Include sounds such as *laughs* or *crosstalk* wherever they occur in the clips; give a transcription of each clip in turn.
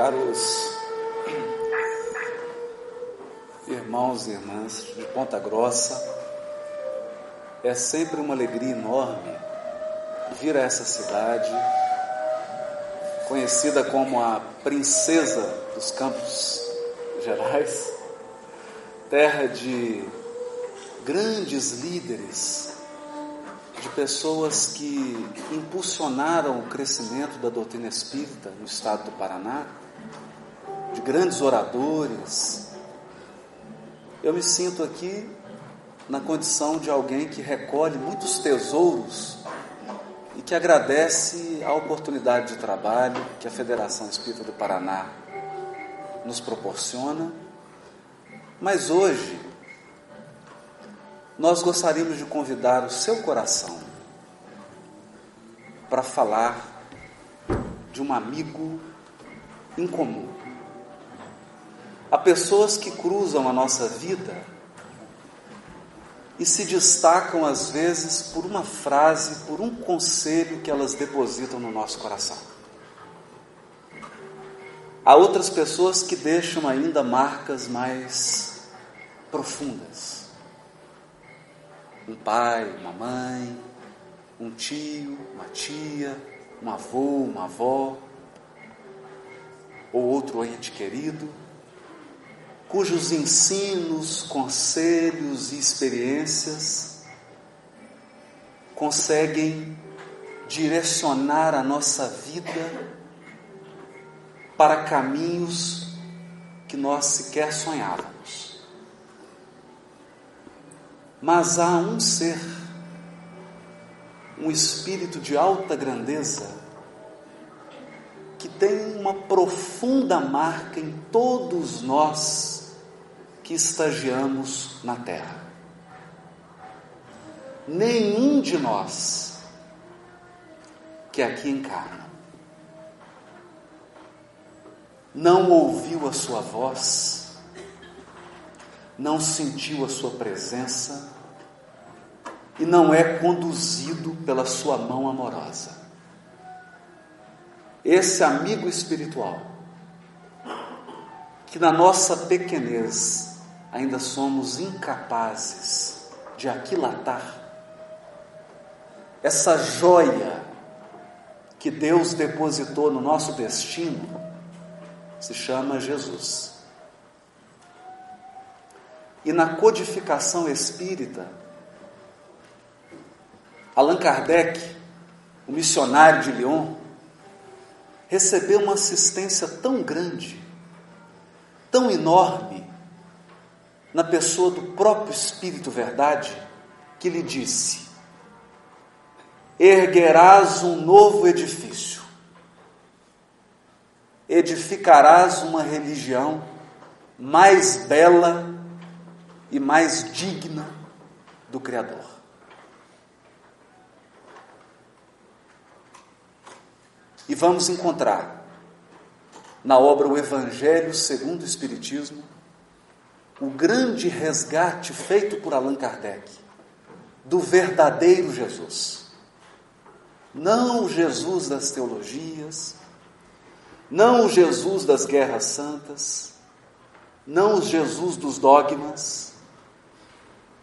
Caros irmãos e irmãs de Ponta Grossa, é sempre uma alegria enorme vir a essa cidade, conhecida como a princesa dos Campos Gerais, terra de grandes líderes, de pessoas que impulsionaram o crescimento da doutrina espírita no estado do Paraná, de grandes oradores. Eu me sinto aqui na condição de alguém que recolhe muitos tesouros e que agradece a oportunidade de trabalho que a Federação Espírita do Paraná nos proporciona. Mas hoje, nós gostaríamos de convidar o seu coração para falar de um amigo em comum. Há pessoas que cruzam a nossa vida e se destacam às vezes por uma frase, por um conselho que elas depositam no nosso coração. Há outras pessoas que deixam ainda marcas mais profundas um pai, uma mãe, um tio, uma tia, um avô, uma avó, ou outro ente querido, cujos ensinos, conselhos e experiências conseguem direcionar a nossa vida para caminhos que nós sequer sonhávamos. Mas há um ser, um espírito de alta grandeza, que tem uma profunda marca em todos nós que estagiamos na terra. Nenhum de nós que aqui encarna não ouviu a sua voz, não sentiu a sua presença e não é conduzido pela sua mão amorosa. Esse amigo espiritual, que na nossa pequenez ainda somos incapazes de aquilatar, essa joia que Deus depositou no nosso destino, se chama Jesus. E na codificação espírita, Allan Kardec, o missionário de Lyon, recebeu uma assistência tão grande, tão enorme, na pessoa do próprio Espírito Verdade, que lhe disse: Erguerás um novo edifício, edificarás uma religião mais bela e mais digna do Criador. E vamos encontrar na obra O Evangelho segundo o Espiritismo o grande resgate feito por Allan Kardec do verdadeiro Jesus. Não o Jesus das teologias, não o Jesus das guerras santas, não o Jesus dos dogmas,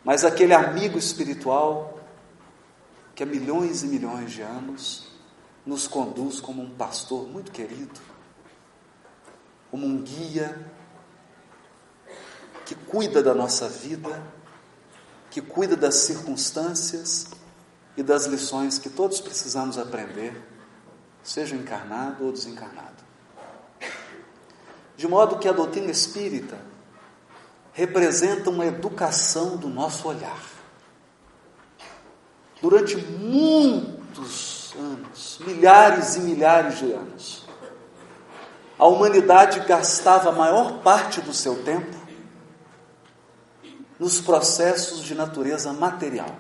mas aquele amigo espiritual que há milhões e milhões de anos nos conduz como um pastor muito querido, como um guia que cuida da nossa vida, que cuida das circunstâncias e das lições que todos precisamos aprender, seja encarnado ou desencarnado. De modo que a doutrina espírita representa uma educação do nosso olhar. Durante muitos anos, milhares e milhares de anos, a humanidade gastava a maior parte do seu tempo nos processos de natureza material.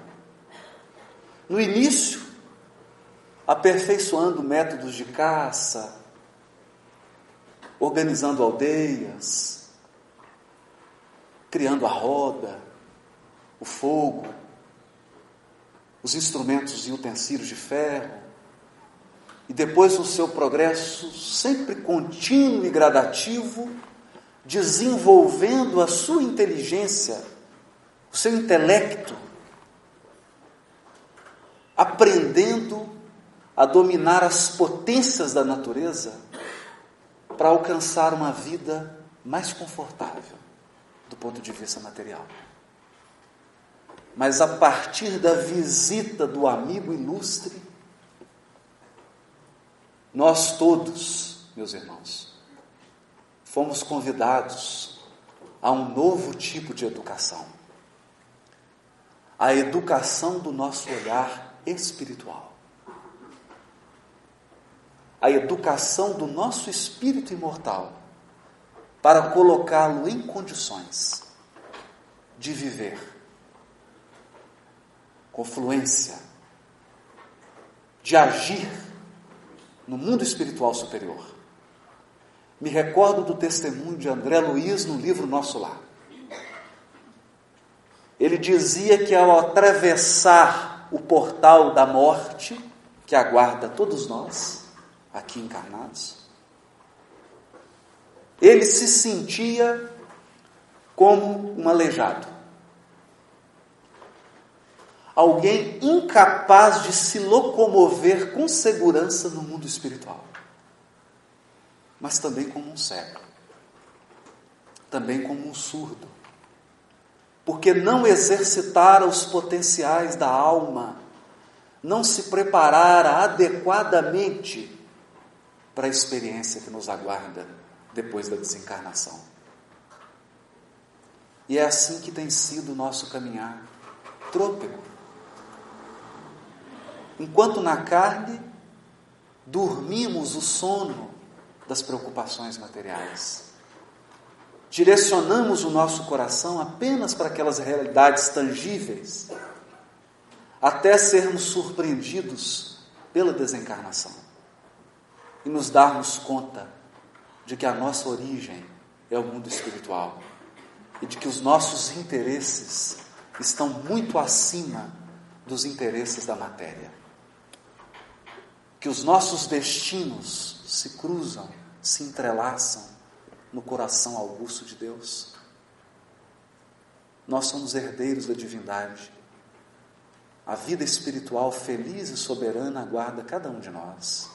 No início, aperfeiçoando métodos de caça, organizando aldeias, criando a roda, o fogo, os instrumentos e utensílios de ferro, e depois no seu progresso sempre contínuo e gradativo, desenvolvendo a sua inteligência, o seu intelecto, aprendendo a dominar as potências da natureza para alcançar uma vida mais confortável do ponto de vista material. Mas a partir da visita do amigo ilustre, nós todos, meus irmãos, fomos convidados a um novo tipo de educação. A educação do nosso olhar espiritual. A educação do nosso espírito imortal para colocá-lo em condições de viver com fluência, de agir no mundo espiritual superior. Me recordo do testemunho de André Luiz no livro Nosso Lar. Ele dizia que ao atravessar o portal da morte, que aguarda todos nós, aqui encarnados, ele se sentia como um aleijado. Alguém incapaz de se locomover com segurança no mundo espiritual. Mas também como um cego. Também como um surdo. Porque não exercitara os potenciais da alma, não se preparara adequadamente para a experiência que nos aguarda depois da desencarnação. E é assim que tem sido o nosso caminhar trôpego. Enquanto na carne dormimos o sono das preocupações materiais. Direcionamos o nosso coração apenas para aquelas realidades tangíveis, até sermos surpreendidos pela desencarnação e nos darmos conta de que a nossa origem é o mundo espiritual e de que os nossos interesses estão muito acima dos interesses da matéria. Que os nossos destinos se cruzam, se entrelaçam no coração augusto de Deus. Nós somos herdeiros da divindade. A vida espiritual feliz e soberana aguarda cada um de nós.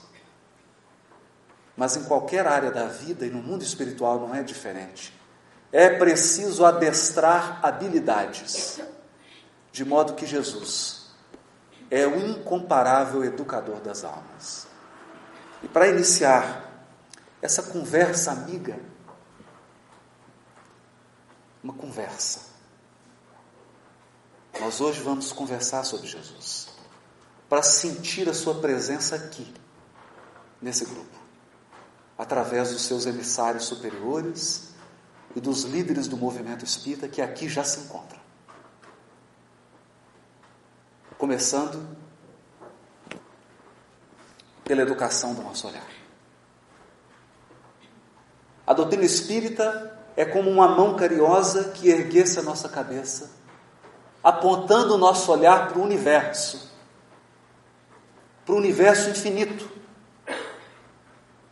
Mas em qualquer área da vida e no mundo espiritual não é diferente. É preciso adestrar habilidades, de modo que Jesus é o incomparável educador das almas. E para iniciar essa conversa amiga, uma conversa. Nós hoje vamos conversar sobre Jesus, para sentir a Sua presença aqui, nesse grupo através dos seus emissários superiores e dos líderes do movimento espírita que aqui já se encontram. Começando pela educação do nosso olhar. A doutrina espírita é como uma mão carinhosa que erguesse a nossa cabeça, apontando o nosso olhar para o universo, para o universo infinito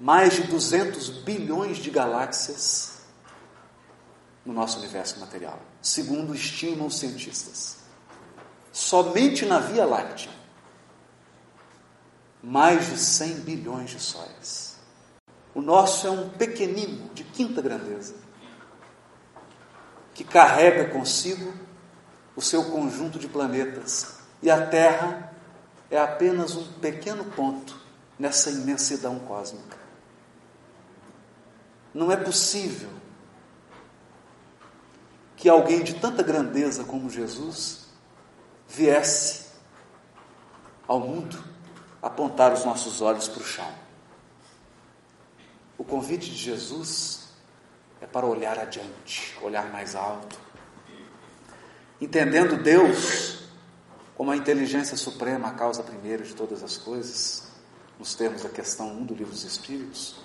mais de 200 bilhões de galáxias no nosso universo material, segundo estimam os cientistas. Somente na Via Láctea, mais de 100 bilhões de sóis. O nosso é um pequenino de quinta grandeza, que carrega consigo o seu conjunto de planetas, e a Terra é apenas um pequeno ponto nessa imensidão cósmica. Não é possível que alguém de tanta grandeza como Jesus viesse ao mundo apontar os nossos olhos para o chão. O convite de Jesus é para olhar adiante, olhar mais alto, entendendo Deus como a inteligência suprema, a causa primeira de todas as coisas, nos termos da questão 1 do livro dos Espíritos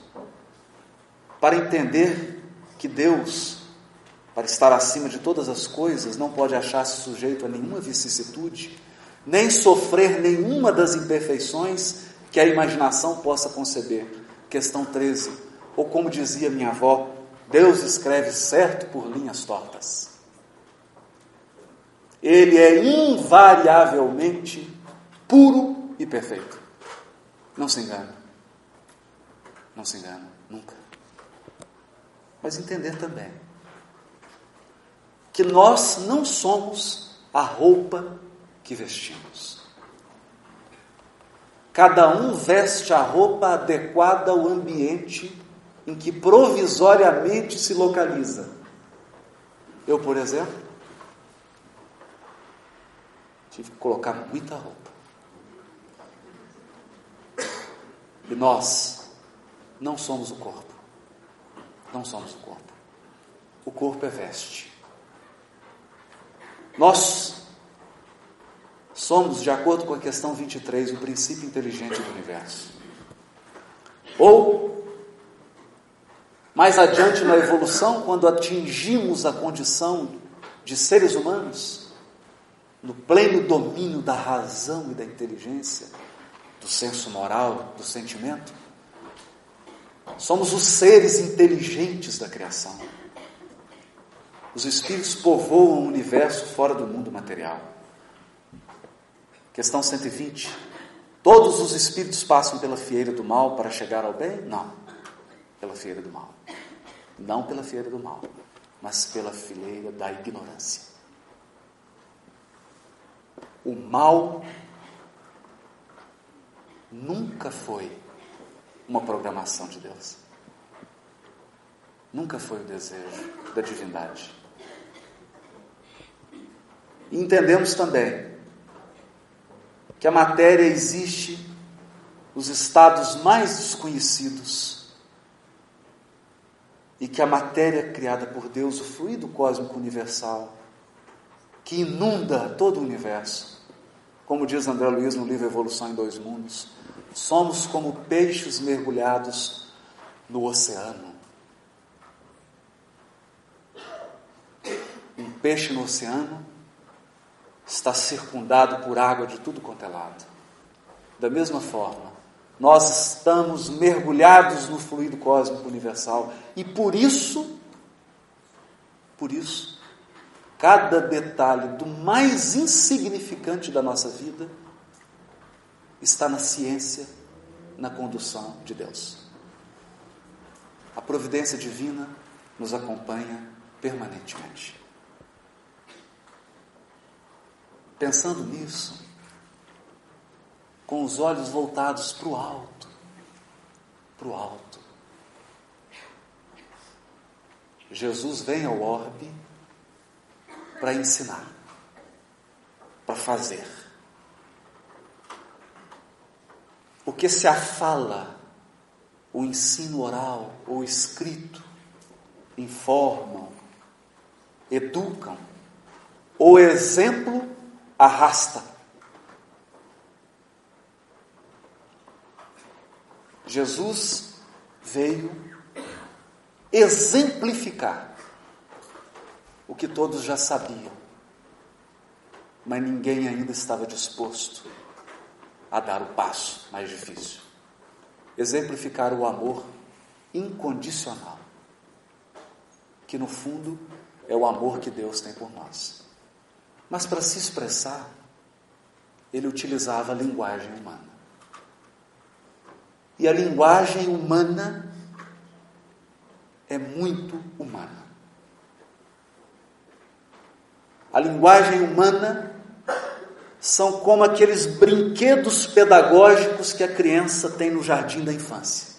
para entender que Deus, para estar acima de todas as coisas, não pode achar-se sujeito a nenhuma vicissitude, nem sofrer nenhuma das imperfeições que a imaginação possa conceber. Questão 13. Ou como dizia minha avó, Deus escreve certo por linhas tortas. Ele é invariavelmente puro e perfeito. Não se engana. Não se engana, nunca. Mas entender também que nós não somos a roupa que vestimos. Cada um veste a roupa adequada ao ambiente em que provisoriamente se localiza. Eu, por exemplo, tive que colocar muita roupa. E nós não somos o corpo. Não somos o corpo. O corpo é veste. Nós somos, de acordo com a questão 23, o princípio inteligente do universo. Ou, mais adiante na evolução, quando atingimos a condição de seres humanos, no pleno domínio da razão e da inteligência, do senso moral, do sentimento, somos os seres inteligentes da criação. Os espíritos povoam o universo fora do mundo material. Questão 120. Todos os espíritos passam pela fieira do mal para chegar ao bem? Não. Pela fieira do mal. Não pela fieira do mal, mas pela fileira da ignorância. O mal nunca foi uma programação de Deus. Nunca foi o desejo da divindade. Entendemos também que a matéria existe nos estados mais desconhecidos e que a matéria criada por Deus, o fluido cósmico universal, que inunda todo o universo, como diz André Luiz no livro Evolução em Dois Mundos, somos como peixes mergulhados no oceano. Um peixe no oceano está circundado por água de tudo quanto é lado. Da mesma forma, nós estamos mergulhados no fluido cósmico universal e por isso, por isso, cada detalhe do mais insignificante da nossa vida está na ciência, na condução de Deus. A providência divina nos acompanha permanentemente. Pensando nisso, com os olhos voltados para o alto, para o alto. Jesus vem ao orbe para ensinar, para fazer. O que se afala, o ensino oral ou escrito, informam, educam, o exemplo arrasta. Jesus veio exemplificar o que todos já sabiam, mas ninguém ainda estava disposto a dar o passo mais difícil exemplificar o amor incondicional, que no fundo é o amor que Deus tem por nós. Mas para se expressar, ele utilizava a linguagem humana. E a linguagem humana é muito humana. A linguagem humana são como aqueles brinquedos pedagógicos que a criança tem no jardim da infância.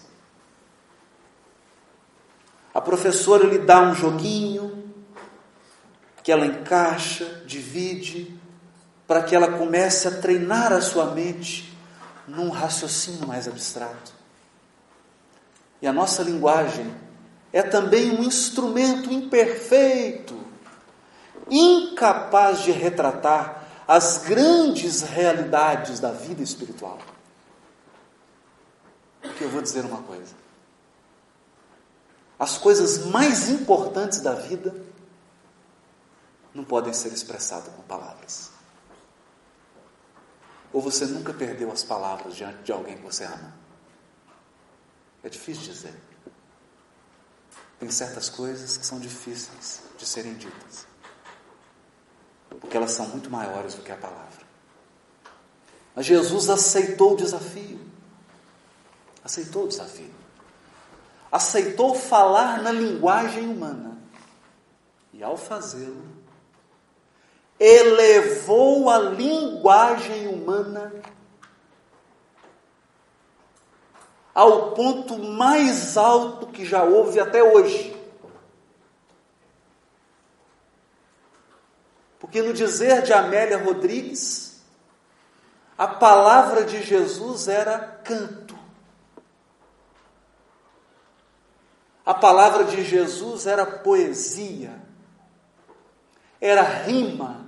A professora lhe dá um joguinho, que ela encaixa, divide, para que ela comece a treinar a sua mente num raciocínio mais abstrato. E a nossa linguagem é também um instrumento imperfeito, incapaz de retratar as grandes realidades da vida espiritual. Porque eu vou dizer uma coisa: as coisas mais importantes da vida não podem ser expressadas com palavras. Ou você nunca perdeu as palavras diante de alguém que você ama? É difícil dizer. Tem certas coisas que são difíceis de serem ditas, porque elas são muito maiores do que a palavra. Mas Jesus aceitou o desafio. Aceitou o desafio. Aceitou falar na linguagem humana. E ao fazê-lo, elevou a linguagem humana ao ponto mais alto que já houve até hoje. Porque no dizer de Amélia Rodrigues, a palavra de Jesus era canto. A palavra de Jesus era poesia, era rima,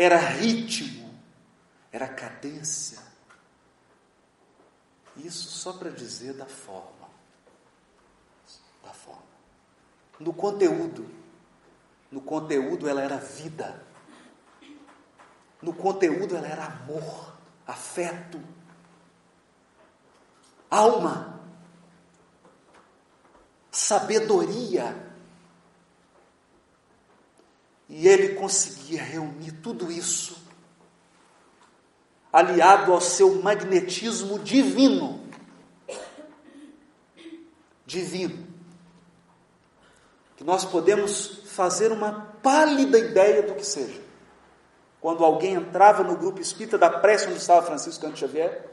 era ritmo, era cadência. Isso só para dizer da forma. Da forma. No conteúdo. No conteúdo ela era vida. No conteúdo ela era amor, afeto, alma, sabedoria. E ele conseguia reunir tudo isso aliado ao seu magnetismo divino. Divino. Que nós podemos fazer uma pálida ideia do que seja. Quando alguém entrava no grupo espírita da prece onde estava Francisco Canto Xavier,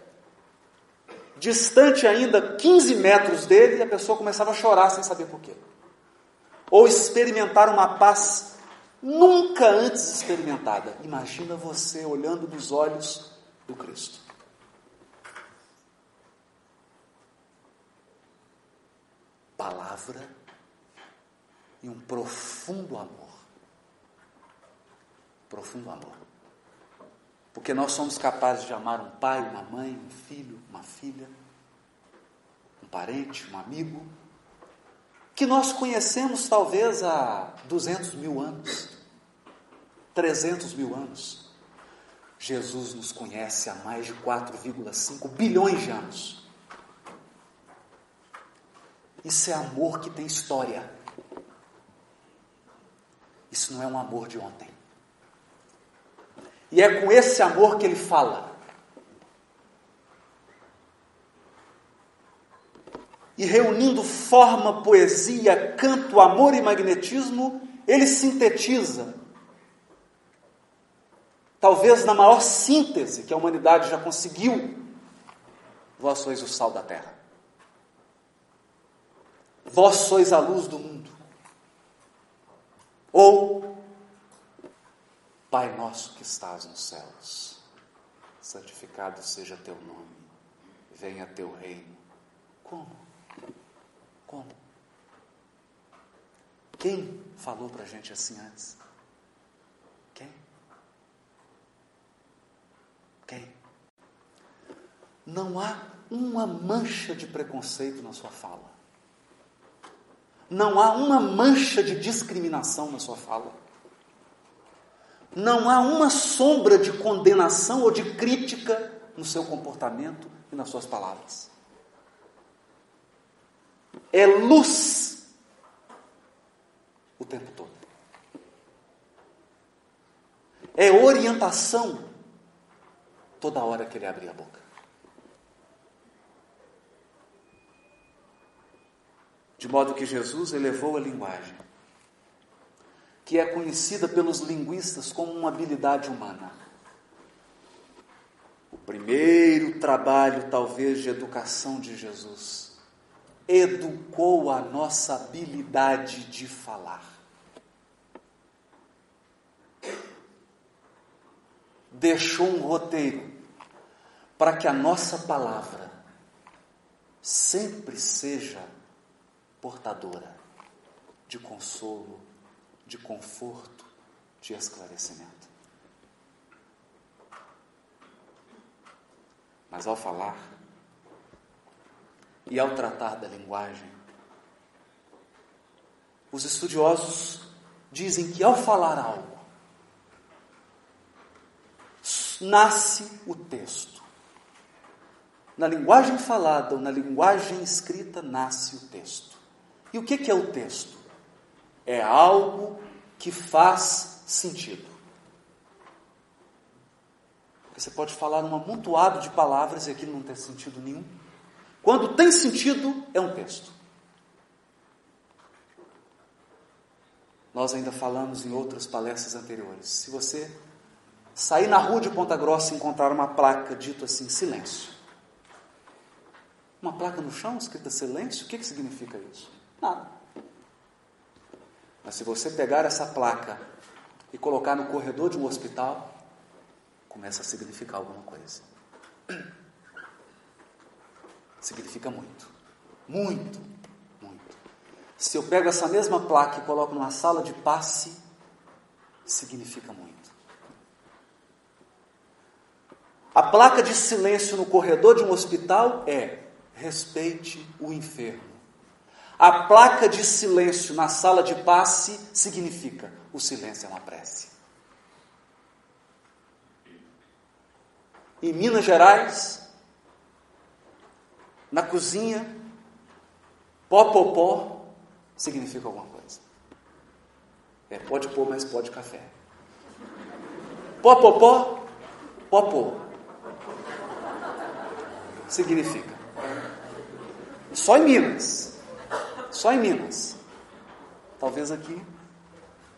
distante ainda 15 metros dele, a pessoa começava a chorar sem saber porquê. Ou experimentar uma paz nunca antes experimentada. Imagina você olhando nos olhos do Cristo. Palavra e um profundo amor. Profundo amor. Porque nós somos capazes de amar um pai, uma mãe, um filho, uma filha, um parente, um amigo, que nós conhecemos talvez há 200 mil anos, 300 mil anos. Jesus nos conhece há mais de 4,5 bilhões de anos. Isso é amor que tem história. Isso não é um amor de ontem. E é com esse amor que ele fala. E reunindo forma, poesia, canto, amor e magnetismo, ele sintetiza talvez na maior síntese que a humanidade já conseguiu, vós sois o sal da terra. Vós sois a luz do mundo. Ou, Pai nosso que estás nos céus, santificado seja teu nome, venha teu reino. Como? Como? Quem falou para a gente assim antes? Quem? Não há uma mancha de preconceito na sua fala. Não há uma mancha de discriminação na sua fala. Não há uma sombra de condenação ou de crítica no seu comportamento e nas suas palavras. É luz o tempo todo. É orientação toda hora que ele abria a boca. De modo que Jesus elevou a linguagem, que é conhecida pelos linguistas como uma habilidade humana. O primeiro trabalho, talvez, de educação de Jesus educou a nossa habilidade de falar. Deixou um roteiro para que a nossa palavra sempre seja portadora de consolo, de conforto, de esclarecimento. Mas ao falar e ao tratar da linguagem, os estudiosos dizem que ao falar algo, nasce o texto. Na linguagem falada ou na linguagem escrita nasce o texto. E o que é o texto? É algo que faz sentido. Você pode falar um amontoado de palavras e aquilo não tem sentido nenhum. Quando tem sentido, é um texto. Nós ainda falamos em outras palestras anteriores. Se você sair na rua de Ponta Grossa e encontrar uma placa dito assim, silêncio. Uma placa no chão escrita silêncio, o que, que significa isso? Nada. Mas se você pegar essa placa e colocar no corredor de um hospital, começa a significar alguma coisa. Significa muito. Muito, muito. Se eu pego essa mesma placa e coloco numa sala de passe, significa muito. A placa de silêncio no corredor de um hospital é: respeite o enfermo. A placa de silêncio na sala de passe significa: o silêncio é uma prece. Em Minas Gerais, na cozinha, pó, pó, pó, significa alguma coisa. É, pode pôr, mas pode café. Pó, pó, pó, pó, pó. Significa. Só em Minas. Só em Minas. Talvez aqui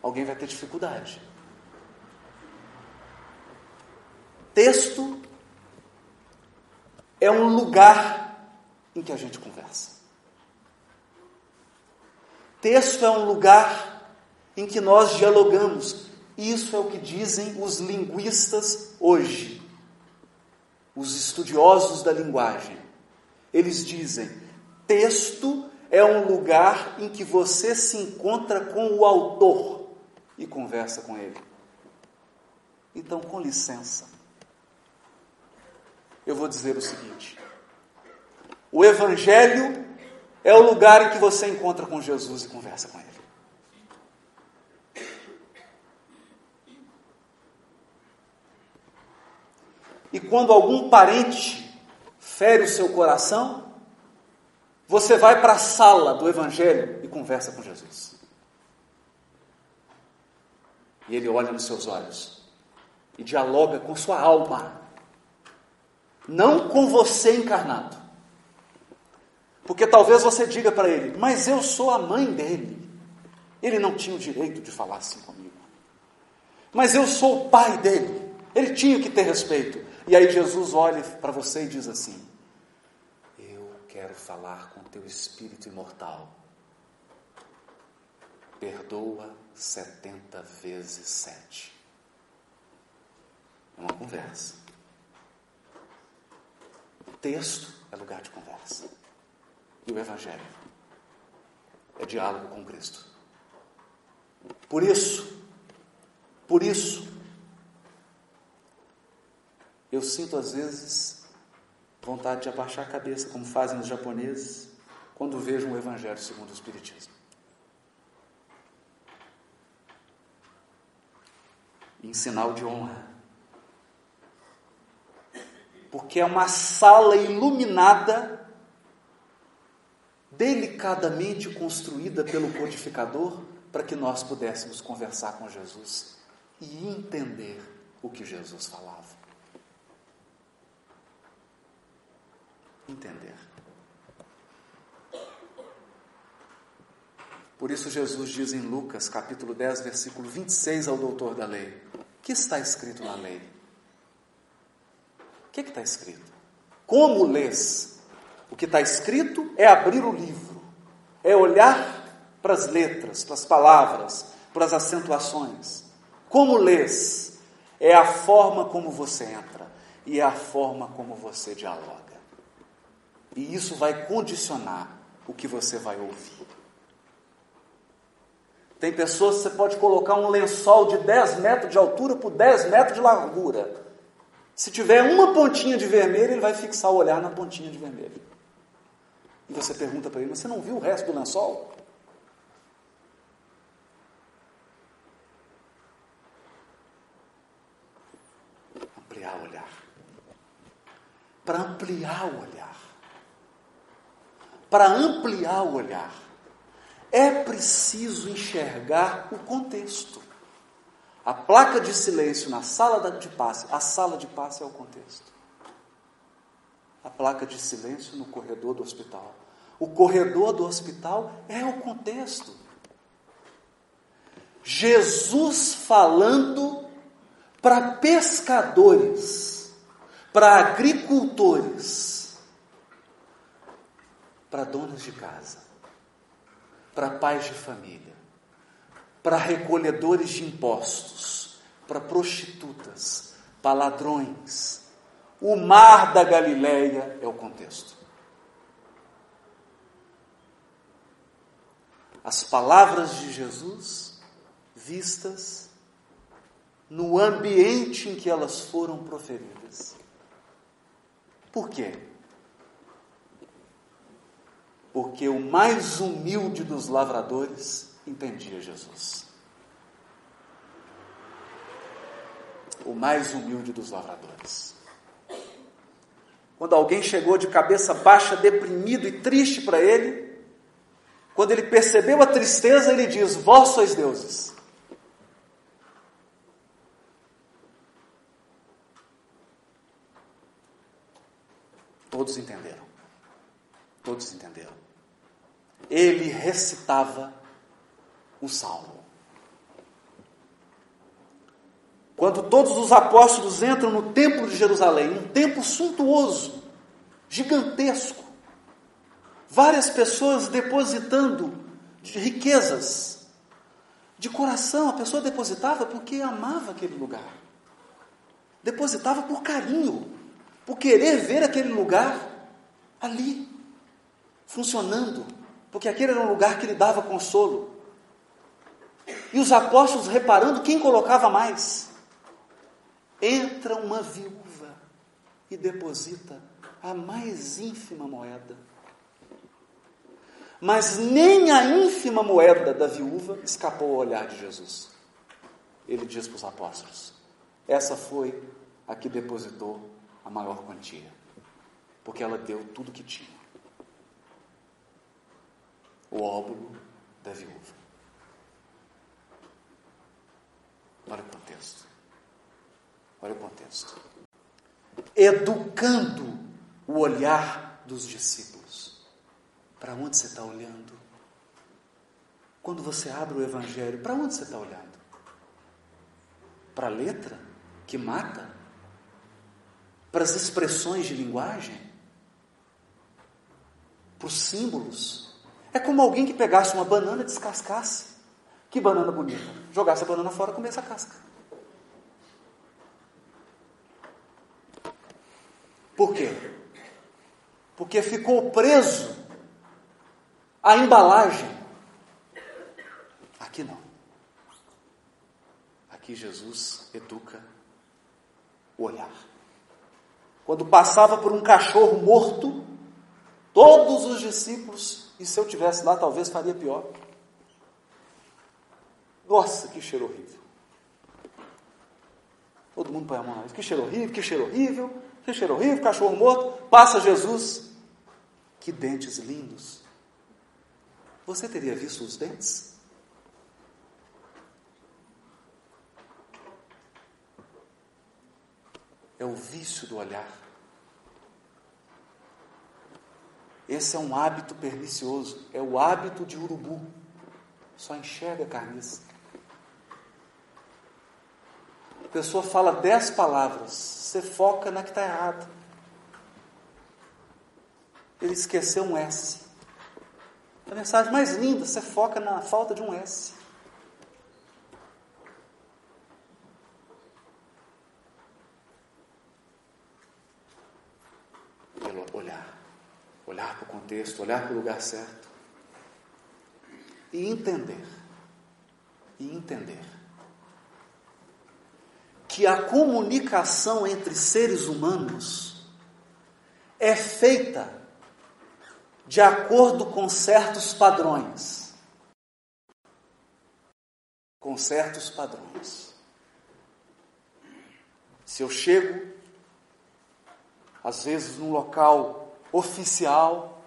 alguém vai ter dificuldade. Texto é um lugar em que a gente conversa. Texto é um lugar em que nós dialogamos. Isso é o que dizem os linguistas hoje, os estudiosos da linguagem. Eles dizem: texto é um lugar em que você se encontra com o autor e conversa com ele. Então, com licença, eu vou dizer o seguinte: o Evangelho é o lugar em que você encontra com Jesus e conversa com Ele. E quando algum parente fere o seu coração, você vai para a sala do Evangelho e conversa com Jesus. E ele olha nos seus olhos e dialoga com sua alma não com você encarnado. Porque talvez você diga para ele, mas eu sou a mãe dele. Ele não tinha o direito de falar assim comigo. Mas eu sou o pai dele. Ele tinha que ter respeito. E aí Jesus olha para você e diz assim: Eu quero falar com teu espírito imortal. Perdoa setenta vezes sete. É uma conversa. Texto é lugar de conversa. E o Evangelho é diálogo com Cristo. Por isso, por isso, eu sinto às vezes vontade de abaixar a cabeça, como fazem os japoneses, quando vejam o Evangelho segundo o Espiritismo. Em sinal de honra porque é uma sala iluminada, delicadamente construída pelo codificador, para que nós pudéssemos conversar com Jesus e entender o que Jesus falava. Entender. Por isso Jesus diz em Lucas, capítulo 10, versículo 26 ao doutor da lei: O que está escrito na lei? O que está escrito? Como lês? O que está escrito é abrir o livro, é olhar para as letras, para as palavras, para as acentuações. Como lês? É a forma como você entra e é a forma como você dialoga. E isso vai condicionar o que você vai ouvir. Tem pessoas que você pode colocar um lençol de 10 metros de altura por 10 metros de largura. Se tiver uma pontinha de vermelho, ele vai fixar o olhar na pontinha de vermelho. E você pergunta para ele, mas você não viu o resto do lençol? Ampliar para ampliar o olhar. Para ampliar o olhar, é preciso enxergar o contexto. A placa de silêncio na sala de passe, a sala de passe é o contexto. A placa de silêncio no corredor do hospital. O corredor do hospital é o contexto. Jesus falando para pescadores, para agricultores, para donas de casa, para pais de família, para recolhedores de impostos, para prostitutas, para ladrões. O mar da Galileia é o contexto. As palavras de Jesus vistas no ambiente em que elas foram proferidas. Por quê? Porque o mais humilde dos lavradores entendia Jesus. O mais humilde dos lavradores. Quando alguém chegou de cabeça baixa, deprimido e triste para ele, quando ele percebeu a tristeza, ele diz: Vós sois deuses. Todos entenderam. Todos entenderam. Ele recitava um salmo. Quando todos os apóstolos entram no templo de Jerusalém, um templo suntuoso, gigantesco, várias pessoas depositando de riquezas, de coração, a pessoa depositava porque amava aquele lugar, depositava por carinho, por querer ver aquele lugar ali, funcionando, porque aquele era um lugar que lhe dava consolo. E os apóstolos reparando quem colocava mais. Entra uma viúva e deposita a mais ínfima moeda. Mas nem a ínfima moeda da viúva escapou ao olhar de Jesus. Ele diz para os apóstolos: essa foi a que depositou a maior quantia, porque ela deu tudo que tinha. O óbolo da viúva. Olha o contexto. Olha o contexto. Educando o olhar dos discípulos. Para onde você está olhando? Quando você abre o Evangelho, para onde você está olhando? Para a letra que mata? para as expressões de linguagem, para os símbolos. É como alguém que pegasse uma banana e descascasse. Que banana bonita. Jogasse a banana fora e comesse a casca. Por quê? Porque ficou preso à embalagem. Aqui não. Aqui Jesus educa o olhar. Quando passava por um cachorro morto, todos os discípulos, e se eu tivesse lá, talvez faria pior. Nossa, que cheiro horrível. Todo mundo põe a mão Que cheiro horrível, que cheiro horrível, que cheiro horrível, cachorro morto. Passa Jesus. Que dentes lindos. Você teria visto os dentes? é o vício do olhar. Esse é um hábito pernicioso, é o hábito de urubu. Só enxerga carniça. A pessoa fala dez palavras, você foca na que está errada. Ele esqueceu um S. A mensagem mais linda, você foca na falta de um S. olhar para o contexto, olhar para o lugar certo e entender, e entender que a comunicação entre seres humanos é feita de acordo com certos padrões. Com certos padrões. Se eu chego às vezes num local oficial,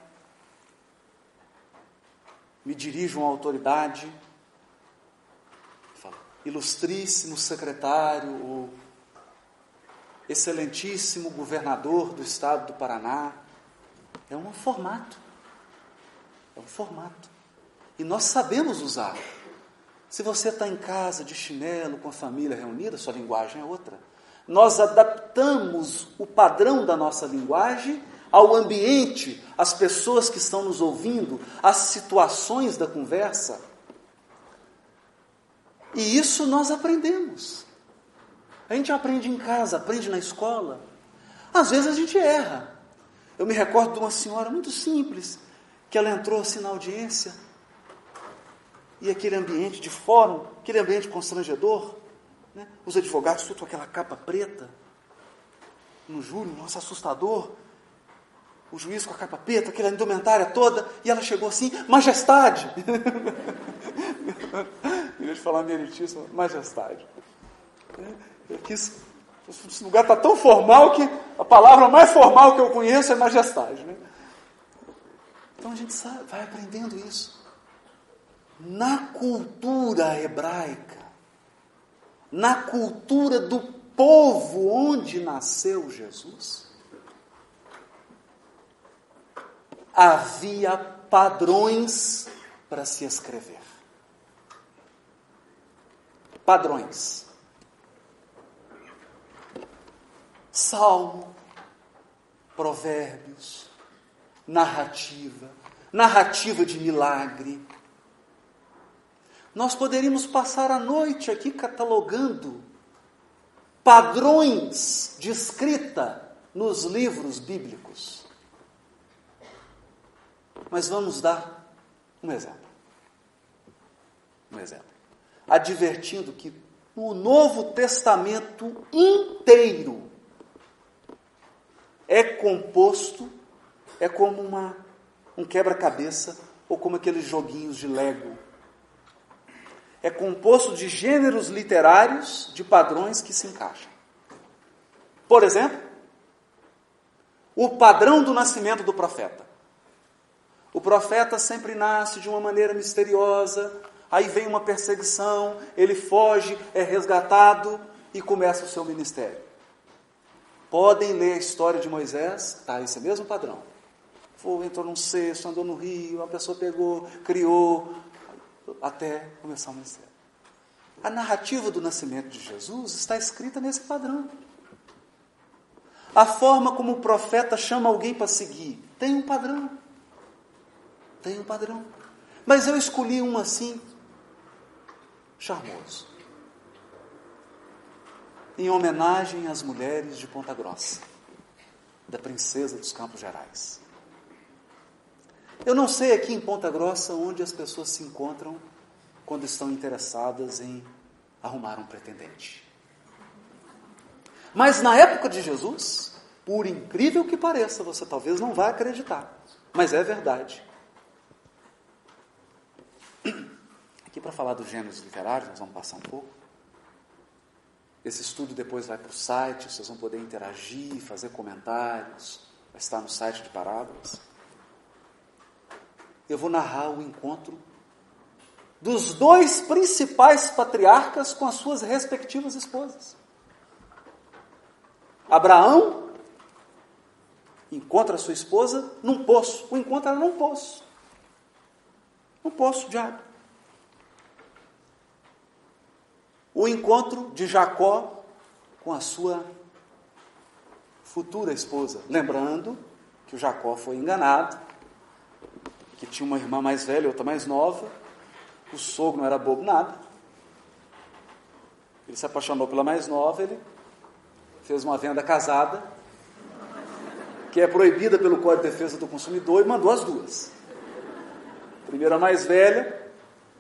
me dirijo a uma autoridade, ilustríssimo secretário, ou excelentíssimo governador do estado do Paraná. É um formato. É um formato. E nós sabemos usar. Se você está em casa de chinelo, com a família reunida, sua linguagem é outra. Nós adaptamos o padrão da nossa linguagem ao ambiente, às pessoas que estão nos ouvindo, às situações da conversa. E isso nós aprendemos. A gente aprende em casa, aprende na escola. Às vezes a gente erra. Eu me recordo de uma senhora muito simples, que ela entrou assim na audiência, e aquele ambiente de fórum, aquele ambiente constrangedor, né? os advogados tudo com aquela capa preta, no júri, nossa, assustador, o juiz com a capa preta, aquela indumentária toda, e ela chegou assim, majestade! *laughs* em vez de falar meritíssima, majestade. Eu quis, esse lugar está tão formal que a palavra mais formal que eu conheço é majestade. Né? Então a gente sabe, vai aprendendo isso. Na cultura hebraica, na cultura do povo onde nasceu Jesus, havia padrões para se escrever. Padrões. Salmo, Provérbios, narrativa, narrativa de milagre. Nós poderíamos passar a noite aqui catalogando padrões de escrita nos livros bíblicos. Mas vamos dar um exemplo. Um exemplo. Advertindo que o Novo Testamento inteiro é composto, é como uma, um quebra-cabeça ou como aqueles joguinhos de Lego. É composto de gêneros literários, de padrões que se encaixam. Por exemplo, o padrão do nascimento do profeta. O profeta sempre nasce de uma maneira misteriosa, aí vem uma perseguição, ele foge, é resgatado e começa o seu ministério. Podem ler a história de Moisés, tá, esse é mesmo padrão. Foi, entrou num cesto, andou no rio, a pessoa pegou, criou, até começar o ministério. A narrativa do nascimento de Jesus está escrita nesse padrão. A forma como o profeta chama alguém para seguir tem um padrão. Tem um padrão. Mas eu escolhi um assim, charmoso em homenagem às mulheres de Ponta Grossa, da princesa dos Campos Gerais. Eu não sei aqui em Ponta Grossa onde as pessoas se encontram quando estão interessadas em arrumar um pretendente. Mas na época de Jesus, por incrível que pareça, você talvez não vá acreditar, mas é verdade. Aqui para falar dos gêneros literários, nós vamos passar um pouco. Esse estudo depois vai para o site, vocês vão poder interagir, fazer comentários. Vai estar no site de Parábolas. Eu vou narrar o encontro dos dois principais patriarcas com as suas respectivas esposas. Abraão encontra sua esposa num poço. O encontra num poço. Poço de água. o encontro de Jacó com a sua futura esposa. Lembrando que o Jacó foi enganado, que tinha uma irmã mais velha, outra mais nova, o sogro não era bobo nada. Ele se apaixonou pela mais nova, ele fez uma venda casada, que é proibida pelo Código de Defesa do Consumidor, e mandou as duas. Primeira mais velha,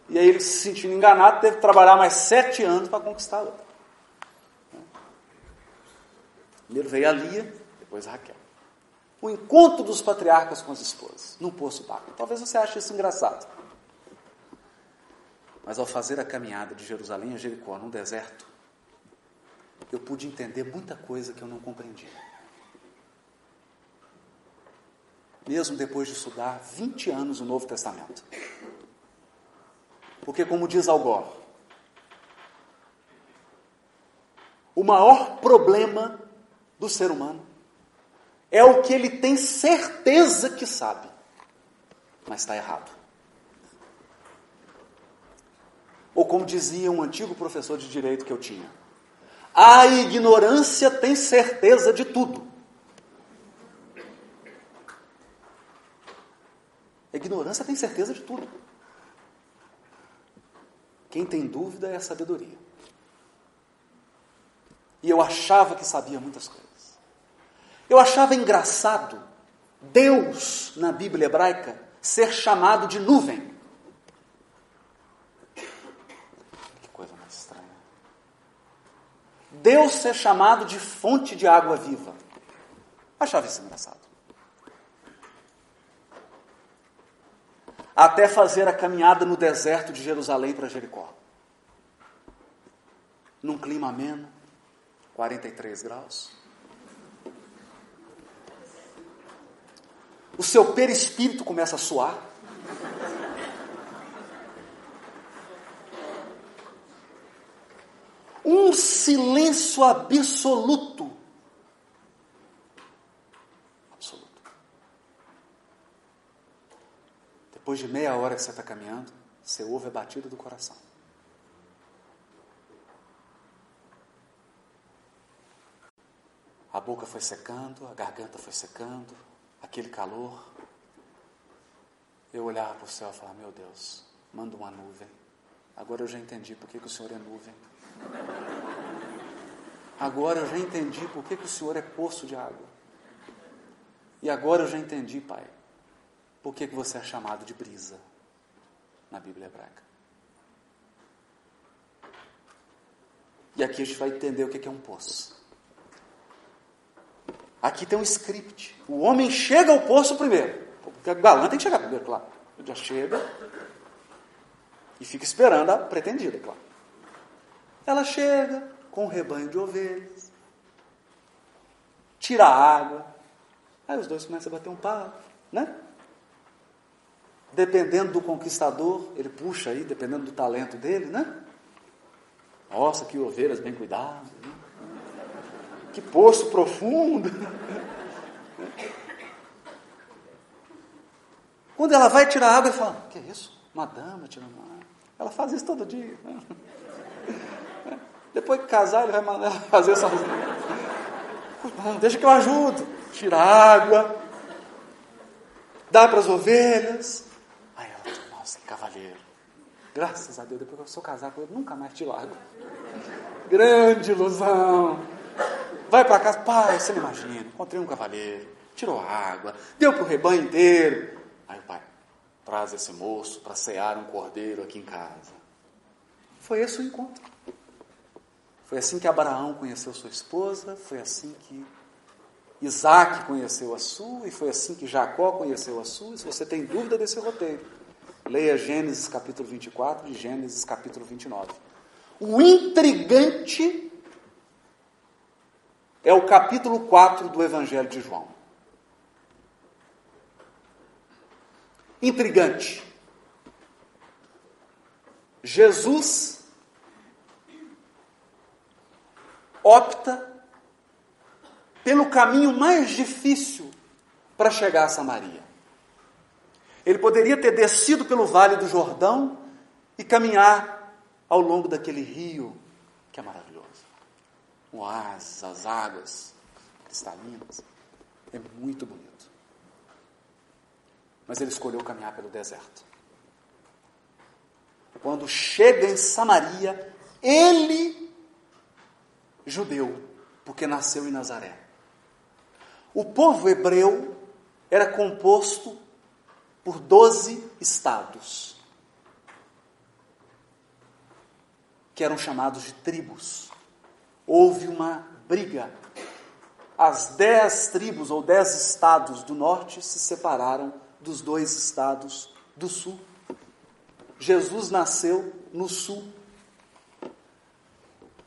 e aí ele se sentindo enganado, teve que trabalhar mais sete anos para conquistar a outra. Primeiro veio a Lia, depois a Raquel. O encontro dos patriarcas com as esposas, num poço d'água. Talvez você ache isso engraçado. Mas ao fazer a caminhada de Jerusalém a Jericó, num deserto, eu pude entender muita coisa que eu não compreendia. Mesmo depois de estudar 20 anos o Novo Testamento. Porque, como diz Algor, o maior problema do ser humano é o que ele tem certeza que sabe, mas está errado. Ou como dizia um antigo professor de direito que eu tinha, a ignorância tem certeza de tudo. Ignorância tem certeza de tudo. Quem tem dúvida é a sabedoria. E eu achava que sabia muitas coisas. Eu achava engraçado Deus, na Bíblia hebraica, ser chamado de nuvem. Que coisa mais estranha. Deus ser chamado de fonte de água viva. Achava isso engraçado. Até fazer a caminhada no deserto de Jerusalém para Jericó. Num clima ameno, 43 graus. o seu perispírito começa a suar. Um silêncio absoluto. Depois de meia hora que você está caminhando, você ouve a batida do coração. A boca foi secando, a garganta foi secando, aquele calor, eu olhava para o céu e falava: Meu Deus, manda uma nuvem. Agora eu já entendi por que, que o Senhor é nuvem. Agora eu já entendi por que, que o Senhor é poço de água. E agora eu já entendi, Pai, por que, que você é chamado de brisa na Bíblia hebraica. E aqui a gente vai entender o que é um poço. Aqui tem um script. O homem chega ao poço primeiro. Porque a galã tem que chegar primeiro, claro. Ele já chega e fica esperando a pretendida, claro. Ela chega com um rebanho de ovelhas, tira a água, aí os dois começam a bater um papo, né? Dependendo do conquistador, ele puxa aí, dependendo do talento dele, né? Nossa, que ovelhas bem cuidadas. Né? Que poço profundo. Quando ela vai tirar água, ele fala: Que é isso? Uma dama tirando água. Ela faz isso todo dia. Né? Depois que casar, ele vai fazer sozinha. Deixa que eu ajudo. Tira água. Dá para as ovelhas. Que cavaleiro. Graças a Deus, depois que eu sou casar com ele, nunca mais tiro água. Grande ilusão. Vai para casa, pai, você não imagina, encontrei um cavaleiro, tirou água, deu para o rebanho inteiro. Aí o pai, traz esse moço para cear um cordeiro aqui em casa. Foi esse o encontro. Foi assim que Abraão conheceu sua esposa, foi assim que Isaac conheceu a sua, e foi assim que Jacó conheceu a sua. Se você tem dúvida desse roteiro, leia Gênesis capítulo 24 e Gênesis capítulo 29. O intrigante é o capítulo 4 do Evangelho de João. Intrigante. Jesus opta pelo caminho mais difícil para chegar a Samaria. Ele poderia ter descido pelo vale do Jordão e caminhar ao longo daquele rio que é maravilhoso um oásis, as águas cristalinas. É muito bonito. Mas ele escolheu caminhar pelo deserto. Quando chega em Samaria, ele, judeu, porque nasceu em Nazaré. O povo hebreu era composto por doze estados, que eram chamados de tribos houve uma briga. As dez tribos ou dez estados do norte se separaram dos dois estados do sul. Jesus nasceu no sul,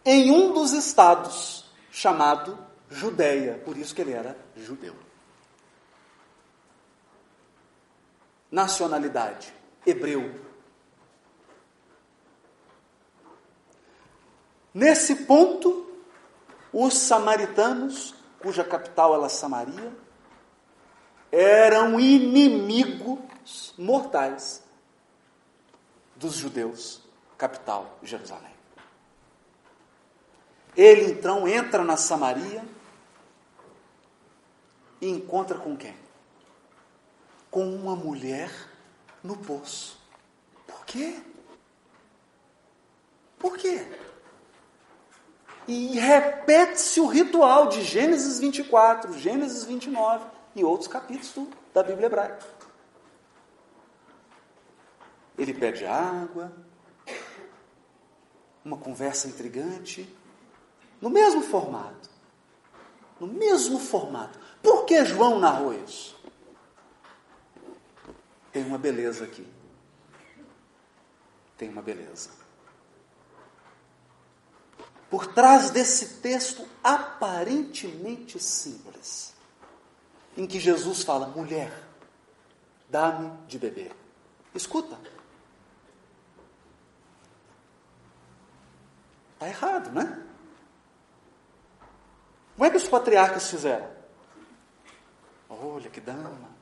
em um dos estados chamado Judéia, por isso que ele era judeu. Nacionalidade? Hebreu. Nesse ponto, os samaritanos, cuja capital era Samaria, eram inimigos mortais dos judeus, capital Jerusalém. Ele então entra na Samaria e encontra com quem? Com uma mulher no poço. Por quê? Por quê? E repete-se o ritual de Gênesis 24, Gênesis 29 e outros capítulos da Bíblia hebraica. Ele pede água, uma conversa intrigante, no mesmo formato. No mesmo formato. Por que João narrou isso? Tem uma beleza aqui. Tem uma beleza. Por trás desse texto aparentemente simples, em que Jesus fala: mulher, dá-me de beber. Escuta. Está errado, né? Como é que os patriarcas fizeram? Olha que dama.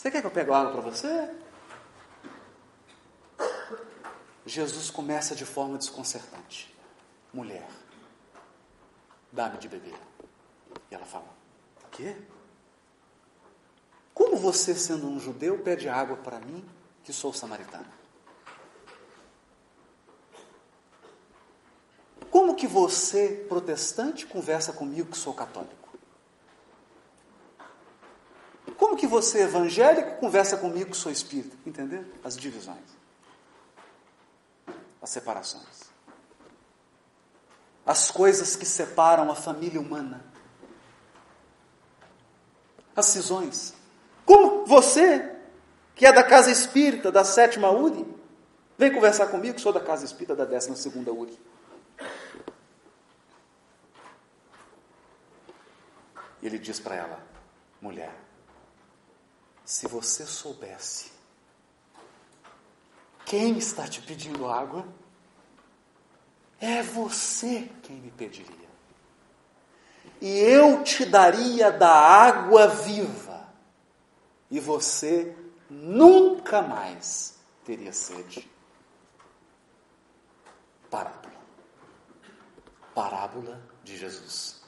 Você quer que eu pegue água para você? Jesus começa de forma desconcertante. Mulher, dá-me de beber. E ela fala: quê? Como você, sendo um judeu, pede água para mim, que sou samaritana? Como que você, protestante, conversa comigo que sou católico? Como que você, evangélico, conversa comigo que sou espírita? Entendeu? As divisões. As separações. As coisas que separam a família humana. As cisões. Como você, que é da casa espírita, da sétima URI, vem conversar comigo, que sou da casa espírita da décima segunda URI. E ele diz para ela: mulher, se você soubesse quem está te pedindo água, é você quem me pediria. E eu te daria da água viva, e você nunca mais teria sede. Parábola. Parábola de Jesus.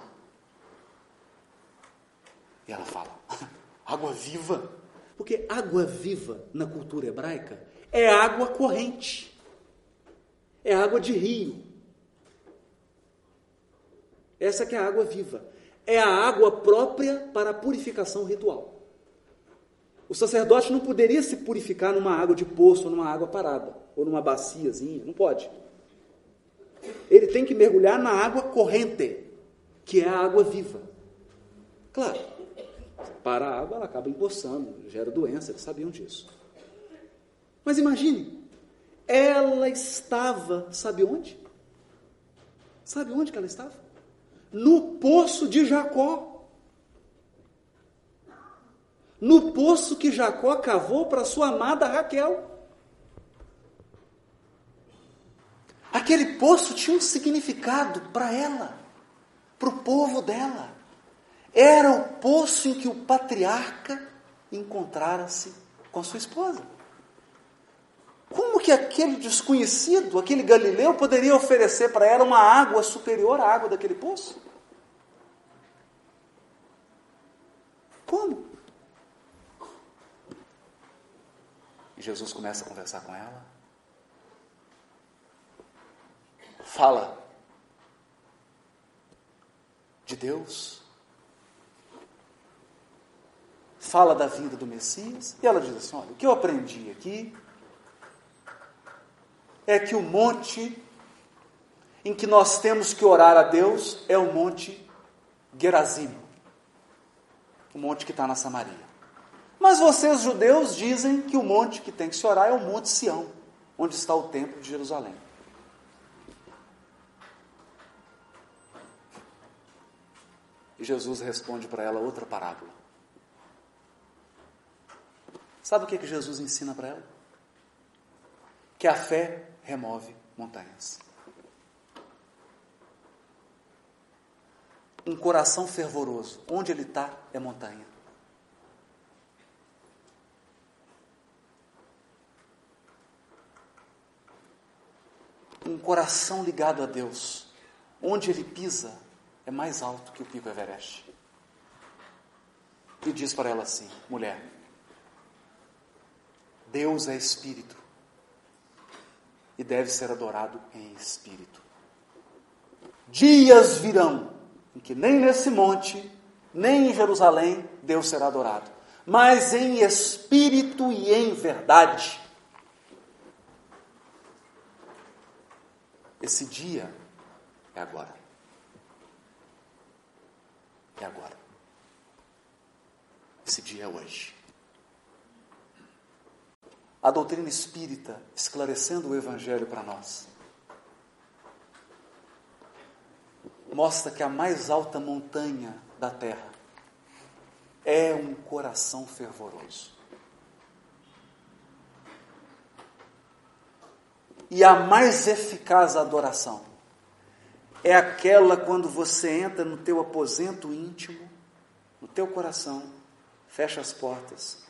E ela fala: *laughs* água viva. Porque água viva na cultura hebraica é água corrente, é água de rio. Essa que é a água viva. É a água própria para a purificação ritual. O sacerdote não poderia se purificar numa água de poço, ou numa água parada, ou numa baciazinha, não pode. Ele tem que mergulhar na água corrente, que é a água viva. Claro, para a água, ela acaba empoçando, gera doença, eles sabiam disso. Mas imagine, ela estava, sabe onde? Sabe onde que ela estava? No poço de Jacó. No poço que Jacó cavou para sua amada Raquel. Aquele poço tinha um significado para ela, para o povo dela. Era o poço em que o patriarca encontrara-se com sua esposa. Como que aquele desconhecido, aquele galileu, poderia oferecer para ela uma água superior à água daquele poço? Como? E Jesus começa a conversar com ela. Fala de Deus, fala da vinda do Messias, e ela diz assim: olha, o que eu aprendi aqui é que o monte em que nós temos que orar a Deus é o monte Gerazim, o monte que está na Samaria. Mas vocês, judeus, dizem que o monte que tem que se orar é o Monte Sião, onde está o templo de Jerusalém. E Jesus responde para ela outra parábola. Sabe o que, que Jesus ensina para ela? Que a fé remove montanhas. Um coração fervoroso, onde ele está, é montanha. Um coração ligado a Deus, onde ele pisa, é mais alto que o pico Everest. E diz para ela assim: mulher, Deus é espírito e deve ser adorado em espírito. Dias virão em que nem nesse monte, nem em Jerusalém Deus será adorado, mas em espírito e em verdade. Esse dia é agora. É agora. Esse dia é hoje. A doutrina espírita esclarecendo o Evangelho para nós mostra que a mais alta montanha da terra é um coração fervoroso. E a mais eficaz adoração é aquela quando você entra no teu aposento íntimo, no teu coração, fecha as portas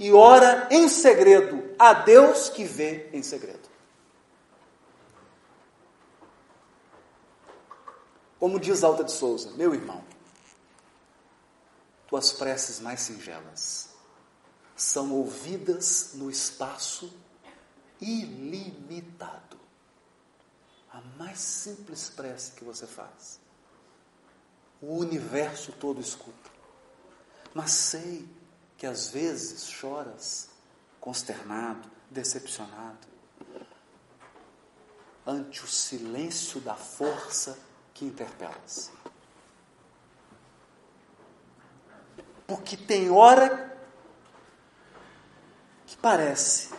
e ora em segredo a Deus que vê em segredo. Como diz Alta de Souza, meu irmão, tuas preces mais singelas são ouvidas no espaço ilimitado. A mais simples prece que você faz. O universo todo escuta. Mas sei que às vezes choras consternado, decepcionado, ante o silêncio da força que interpelas. Porque tem hora que parece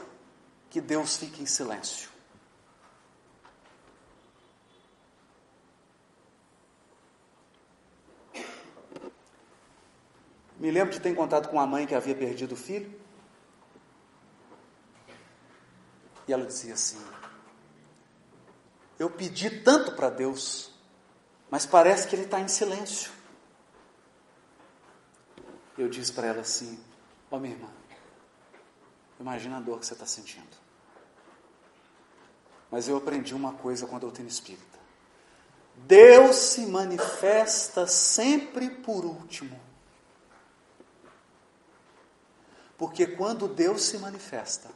que Deus fica em silêncio. Me lembro de ter encontrado com uma mãe que havia perdido o filho. E ela dizia assim: Eu pedi tanto para Deus mas parece que ele está em silêncio. Eu disse para ela assim: Ó oh, minha irmã, imagina a dor que você está sentindo. Mas eu aprendi uma coisa com a doutrina espírita: Deus se manifesta sempre por último. Porque quando Deus se manifesta,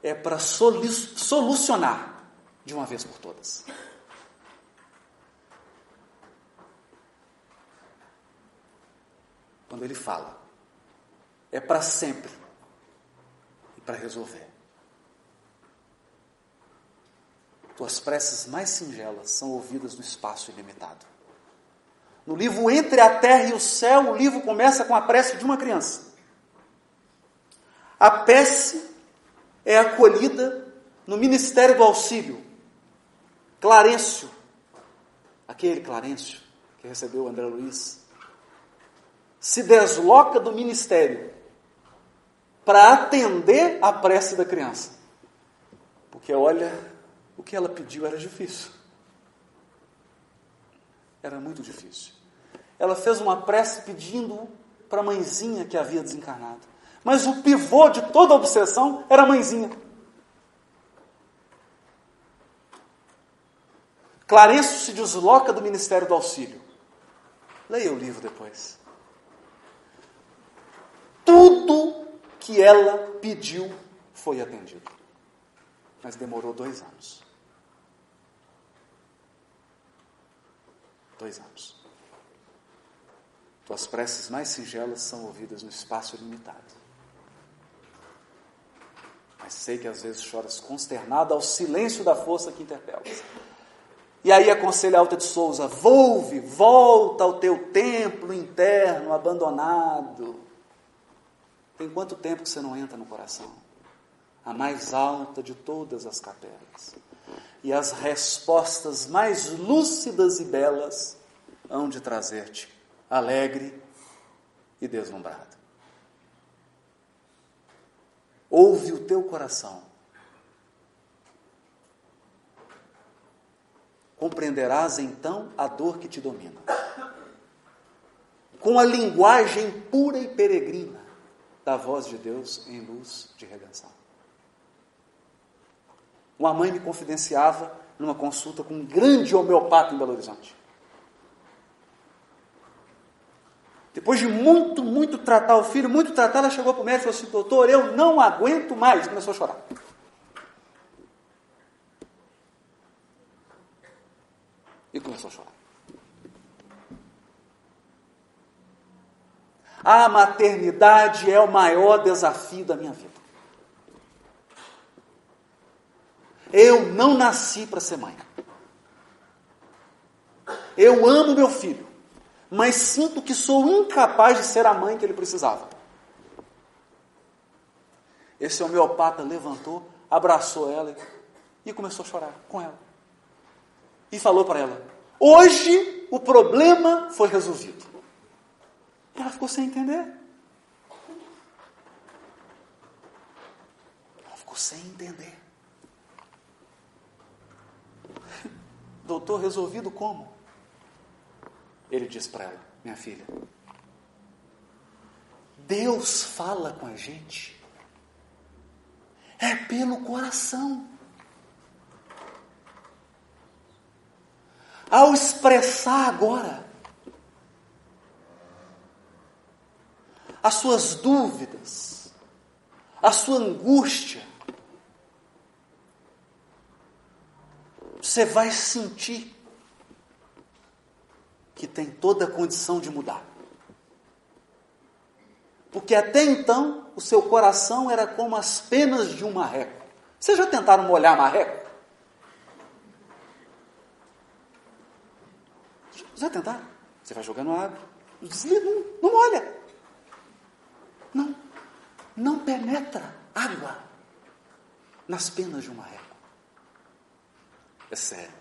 é para solucionar de uma vez por todas. quando ele fala. É para sempre e para resolver. Tuas preces mais singelas são ouvidas no espaço ilimitado. No livro Entre a Terra e o Céu, o livro começa com a prece de uma criança. A prece é acolhida no Ministério do Auxílio. Clarencio, aquele Clarencio que recebeu o André Luiz, se desloca do ministério para atender a prece da criança. Porque olha, o que ela pediu era difícil. Era muito difícil. Ela fez uma prece pedindo para a mãezinha que havia desencarnado. Mas o pivô de toda obsessão era a mãezinha. Clarencio se desloca do Ministério do Auxílio. Leia o livro depois. Tudo que ela pediu foi atendido. Mas demorou dois anos. Dois anos. Tuas preces mais singelas são ouvidas no espaço limitado. Mas sei que às vezes choras consternado ao silêncio da força que interpelas. E aí aconselha Alta de Souza: volve, volta ao teu templo interno abandonado tem quanto tempo que você não entra no coração? A mais alta de todas as capelas. E as respostas mais lúcidas e belas hão de trazer-te alegre e deslumbrado. Ouve o teu coração. Compreenderás então a dor que te domina. Com a linguagem pura e peregrina da voz de Deus em luz de redenção. Uma mãe me confidenciava numa consulta com um grande homeopata em Belo Horizonte. Depois de muito, muito tratar o filho, muito tratar, ela chegou para o médico e falou assim: Doutor, eu não aguento mais. Começou a chorar. E começou a chorar. A maternidade é o maior desafio da minha vida. Eu não nasci para ser mãe. Eu amo meu filho, mas sinto que sou incapaz de ser a mãe que ele precisava. Esse homeopata levantou, abraçou ela e começou a chorar com ela. E falou para ela: Hoje o problema foi resolvido. Ela ficou sem entender. Ela ficou sem entender. Doutor, resolvido como? Ele disse para ela: Minha filha, Deus fala com a gente é pelo coração. Ao expressar agora as suas dúvidas, a sua angústia, você vai sentir que tem toda a condição de mudar. Porque até então o seu coração era como as penas de um marreco. Vocês já tentaram molhar marreco? Já tentaram? Você vai jogando água, não, não molha. Não, não penetra água nas penas de um marreco. É sério.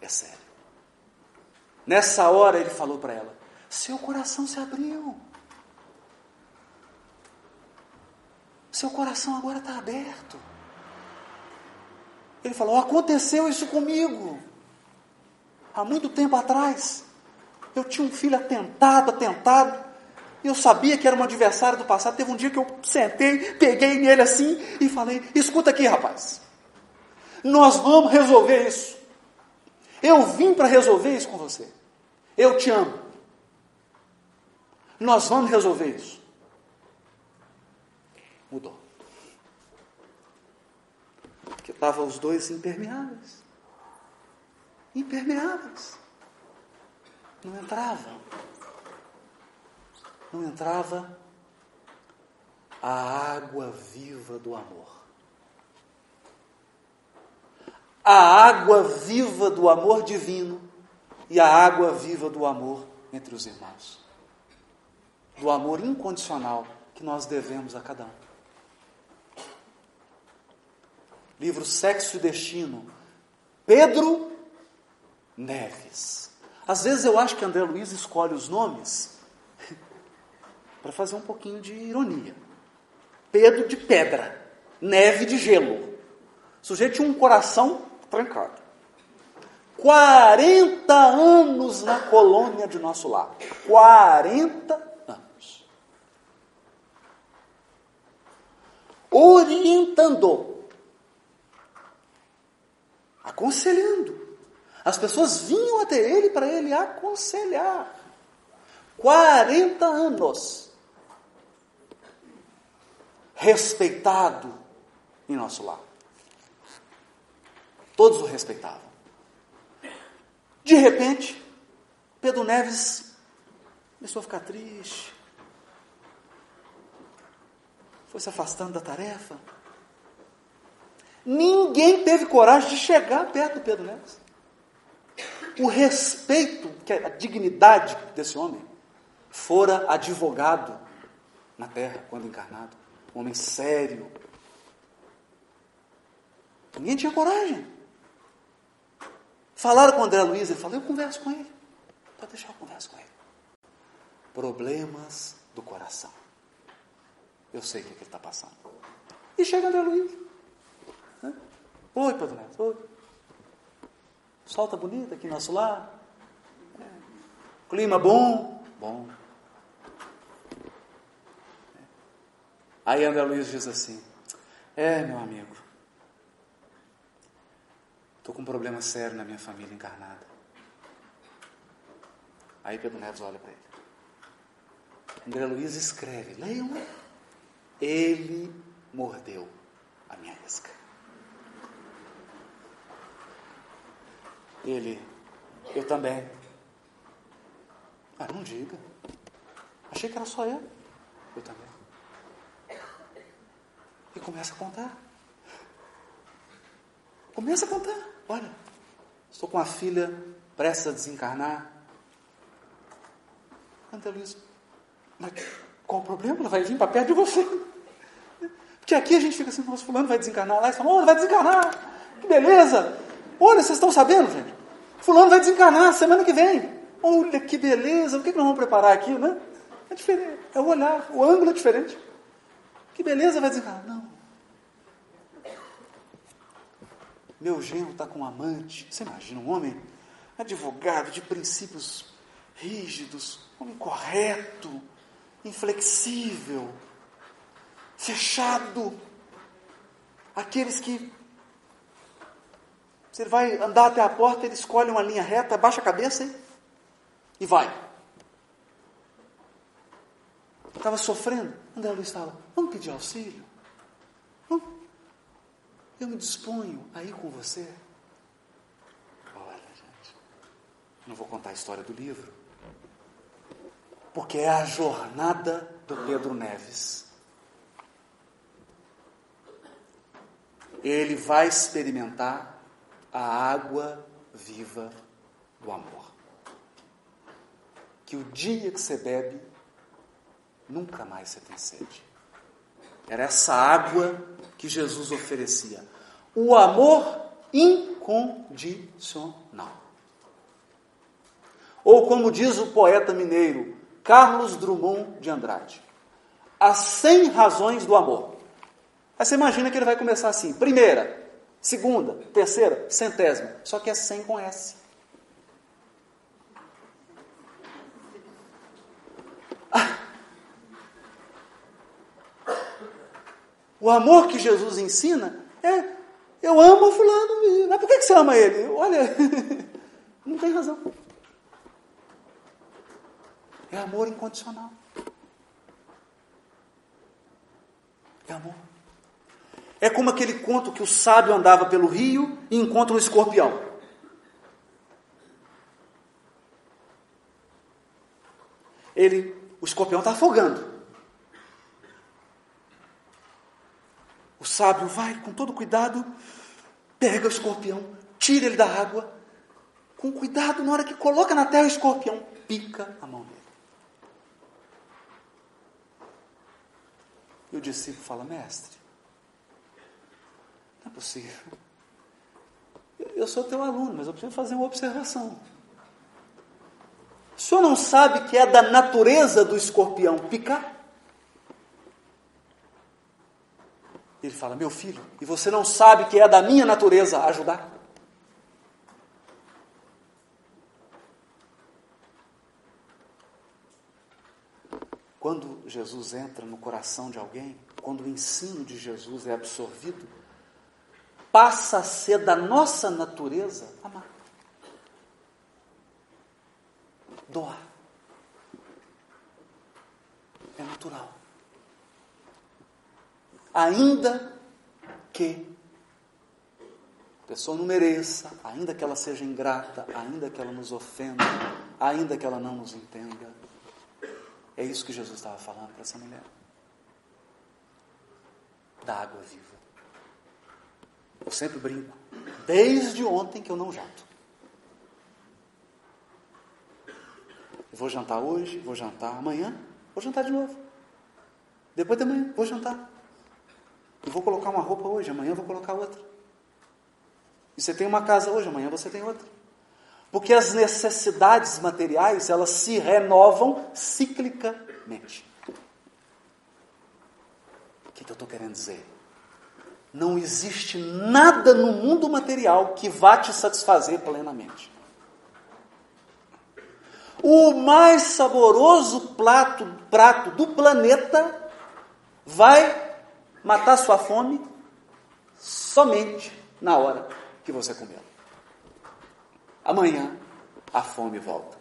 É sério. Nessa hora ele falou para ela: Seu coração se abriu. Seu coração agora está aberto. Ele falou: Aconteceu isso comigo. Há muito tempo atrás. Eu tinha um filho atentado, atentado. E eu sabia que era um adversário do passado. Teve um dia que eu sentei, peguei nele assim e falei: Escuta aqui, rapaz. Nós vamos resolver isso. Eu vim para resolver isso com você. Eu te amo. Nós vamos resolver isso. Mudou. Porque estavam os dois impermeáveis. Impermeáveis. Não entrava. Não entrava a água viva do amor a água viva do amor divino e a água viva do amor entre os irmãos. Do amor incondicional que nós devemos a cada um. Livro Sexo e Destino, Pedro Neves. Às vezes eu acho que André Luiz escolhe os nomes *laughs* para fazer um pouquinho de ironia. Pedro de pedra, neve de gelo. O sujeito tinha um coração trancado. 40 anos na colônia de nosso lar. 40 anos. Orientando. Aconselhando. As pessoas vinham até ele para ele aconselhar. 40 anos. Respeitado em nosso lar. Todos o respeitavam. De repente, Pedro Neves começou a ficar triste. Foi se afastando da tarefa. Ninguém teve coragem de chegar perto do Pedro Neves. O respeito, a dignidade desse homem, fora advogado na terra quando encarnado. Um homem sério. Ninguém tinha coragem. Falaram com o André Luiz, ele falou, eu converso com ele. Pode deixar eu converso com ele. Problemas do coração. eu sei o que, é que ele está passando. E chega André Luiz. Né? Oi, Pedro Neto, oi. Sol tá bonito aqui nosso lar. É. Clima bom. Bom. É. Aí André Luiz diz assim: É, meu amigo, estou com um problema sério na minha família encarnada. Aí Pedro Neves olha para ele. André Luiz escreve, leiam. Ele mordeu a minha isca. Ele, eu também. Ah, não diga. Achei que era só eu. Eu também. E começa a contar. Começa a contar. Olha, estou com a filha prestes a desencarnar. André Luiz, mas qual o problema? Ela vai vir para perto de você. Porque aqui a gente fica assim, nossa, fulano vai desencarnar. Lá eles falam, oh, vai desencarnar. Que beleza. Olha, vocês estão sabendo, gente? Fulano vai desencarnar semana que vem. Olha que beleza. O que, que nós vamos preparar aqui, né? É diferente. É o olhar. O ângulo é diferente. Que beleza vai desencarnar. Não. Meu genro está com um amante. Você imagina um homem advogado de princípios rígidos, homem correto, inflexível, fechado. Aqueles que você vai andar até a porta, ele escolhe uma linha reta, baixa a cabeça e, e vai. Estava sofrendo. André Luiz estava, vamos pedir auxílio? Vamos. Eu me disponho a ir com você. Olha, gente, não vou contar a história do livro porque é a jornada do Pedro Neves. Ele vai experimentar a água viva do amor. Que o dia que você bebe, nunca mais você tem sede. Era essa água que Jesus oferecia. O amor incondicional. Ou como diz o poeta mineiro, Carlos Drummond de Andrade. As 100 razões do amor. Aí você imagina que ele vai começar assim: primeira, segunda, terceira, centésima. Só que é 100 com S. O amor que Jesus ensina é: eu amo fulano, mas por que você ama ele? Olha, *laughs* não tem razão. É amor incondicional. É amor. É como aquele conto que o sábio andava pelo rio e encontra um escorpião. Ele, o escorpião está afogando. O sábio vai com todo cuidado, pega o escorpião, tira ele da água, com cuidado, na hora que coloca na terra o escorpião, pica a mão dele. E o discípulo fala: Mestre, não é possível. Eu sou teu aluno, mas eu preciso fazer uma observação. O senhor não sabe que é da natureza do escorpião picar? Ele fala: Meu filho, e você não sabe que é da minha natureza ajudar? Quando Jesus entra no coração de alguém, quando o ensino de Jesus é absorvido, passa a ser da nossa natureza amar. Doar. É natural. Ainda que a pessoa não mereça, ainda que ela seja ingrata, ainda que ela nos ofenda, ainda que ela não nos entenda, é isso que Jesus estava falando para essa mulher. Da água viva. Eu sempre brinco. Desde ontem que eu não janto. Eu vou jantar hoje, vou jantar amanhã, vou jantar de novo. Depois de amanhã, vou jantar. Eu vou colocar uma roupa hoje, amanhã vou colocar outra. E você tem uma casa hoje, amanhã você tem outra. Porque as necessidades materiais, elas se renovam ciclicamente. que, que eu estou querendo dizer? Não existe nada no mundo material que vá te satisfazer plenamente. O mais saboroso prato do planeta vai matar sua fome somente na hora que você comeu. Amanhã a fome volta.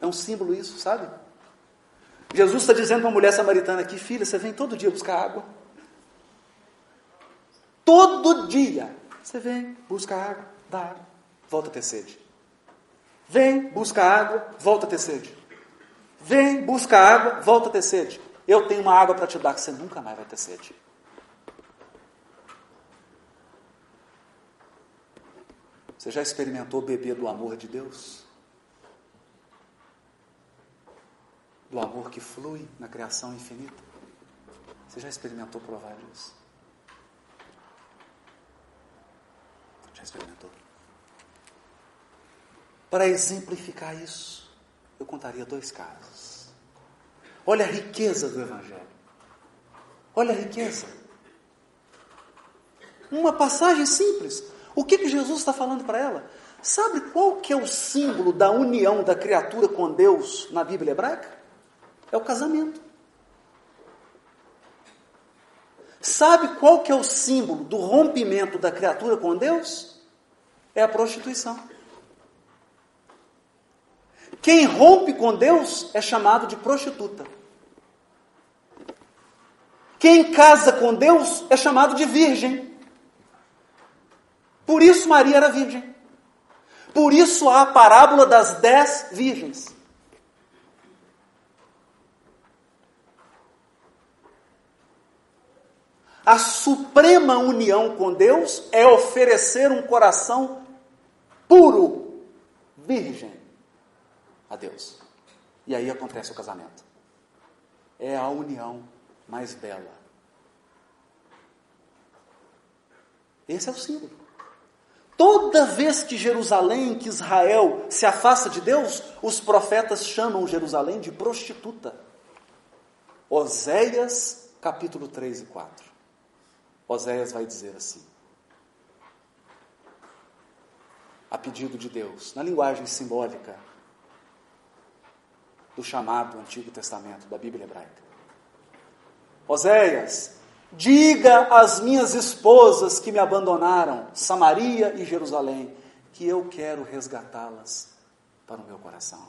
É um símbolo isso, sabe? Jesus está dizendo para a mulher samaritana aqui, filha, você vem todo dia buscar água. Todo dia você vem, busca água, dá água, volta a ter sede. Vem, busca água, volta a ter sede. Vem, busca água, volta a ter sede. Eu tenho uma água para te dar que você nunca mais vai ter sede. Você já experimentou beber do amor de Deus? Do amor que flui na criação infinita? Você já experimentou provar disso? Já experimentou? Para exemplificar isso, eu contaria dois casos. Olha a riqueza do Evangelho. Olha a riqueza. Uma passagem simples. O que, que Jesus está falando para ela? Sabe qual que é o símbolo da união da criatura com Deus na Bíblia hebraica? É o casamento. Sabe qual que é o símbolo do rompimento da criatura com Deus? É a prostituição. Quem rompe com Deus é chamado de prostituta. Quem casa com Deus é chamado de virgem. Por isso Maria era virgem. Por isso há a parábola das dez virgens. A suprema união com Deus é oferecer um coração puro, virgem a Deus. E aí acontece o casamento. É a união mais bela. Esse é o símbolo. Toda vez que Jerusalém, que Israel se afasta de Deus, os profetas chamam Jerusalém de prostituta. Oséias, capítulo 3 e 4. Oséias vai dizer assim: a pedido de Deus, na linguagem simbólica do chamado Antigo Testamento, da Bíblia hebraica. Oséias, diga às minhas esposas que me abandonaram, Samaria e Jerusalém, que eu quero resgatá-las para o meu coração.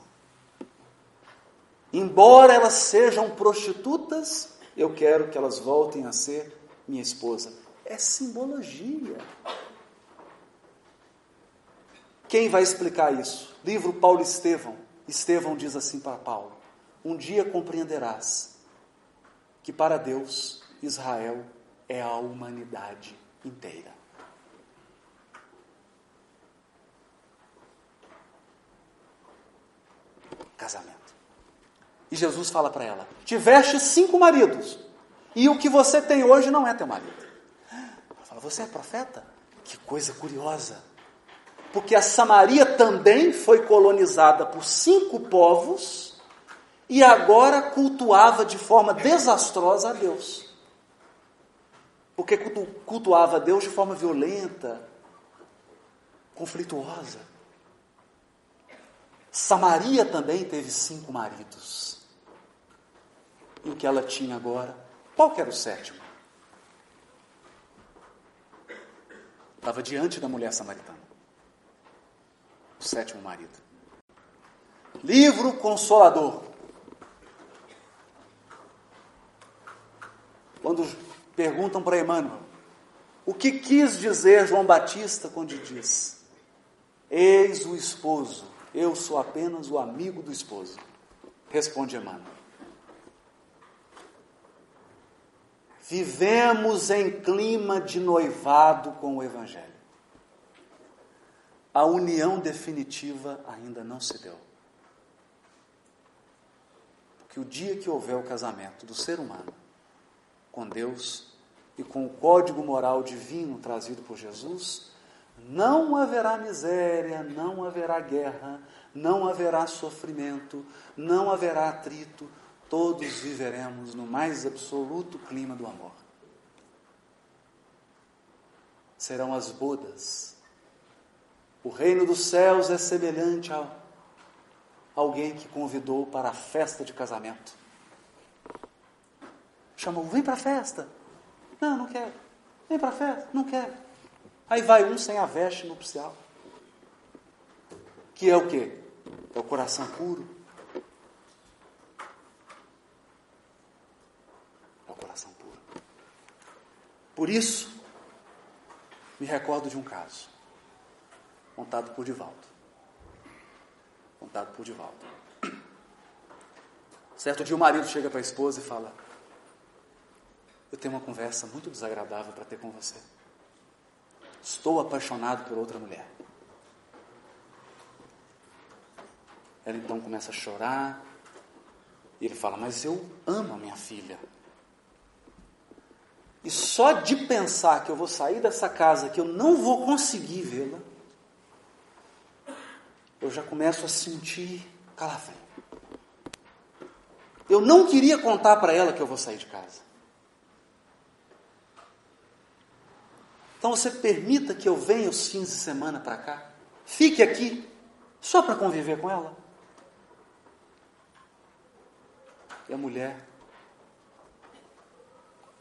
Embora elas sejam prostitutas, eu quero que elas voltem a ser minha esposa. É simbologia. Quem vai explicar isso? Livro Paulo Estevão. Estevão diz assim para Paulo: Um dia compreenderás que para Deus Israel é a humanidade inteira. Casamento. E Jesus fala para ela: Tiveste cinco maridos, e o que você tem hoje não é teu marido. Ela fala: Você é profeta? Que coisa curiosa porque a Samaria também foi colonizada por cinco povos e agora cultuava de forma desastrosa a Deus. Porque cultuava a Deus de forma violenta, conflituosa. Samaria também teve cinco maridos. E o que ela tinha agora? Qual era o sétimo? Estava diante da mulher samaritana o sétimo marido. Livro Consolador. Quando perguntam para Emmanuel, o que quis dizer João Batista quando diz: Eis o esposo, eu sou apenas o amigo do esposo? Responde Emmanuel. Vivemos em clima de noivado com o Evangelho a união definitiva ainda não se deu. Porque o dia que houver o casamento do ser humano com Deus e com o código moral divino trazido por Jesus, não haverá miséria, não haverá guerra, não haverá sofrimento, não haverá atrito, todos viveremos no mais absoluto clima do amor. Serão as bodas. O reino dos céus é semelhante a alguém que convidou para a festa de casamento. Chamou, vem para a festa. Não, não quero. Vem para a festa, não quero. Aí vai um sem a veste nupcial. Que é o quê? É o coração puro. É o coração puro. Por isso, me recordo de um caso, contado por Divaldo. Contado por Divaldo. Certo dia o marido chega para a esposa e fala: Eu tenho uma conversa muito desagradável para ter com você. Estou apaixonado por outra mulher. Ela então começa a chorar. E ele fala: Mas eu amo a minha filha. E só de pensar que eu vou sair dessa casa, que eu não vou conseguir vê-la, eu já começo a sentir calafrio. Eu não queria contar para ela que eu vou sair de casa. Então você permita que eu venha os fins de semana para cá, fique aqui, só para conviver com ela. E a mulher,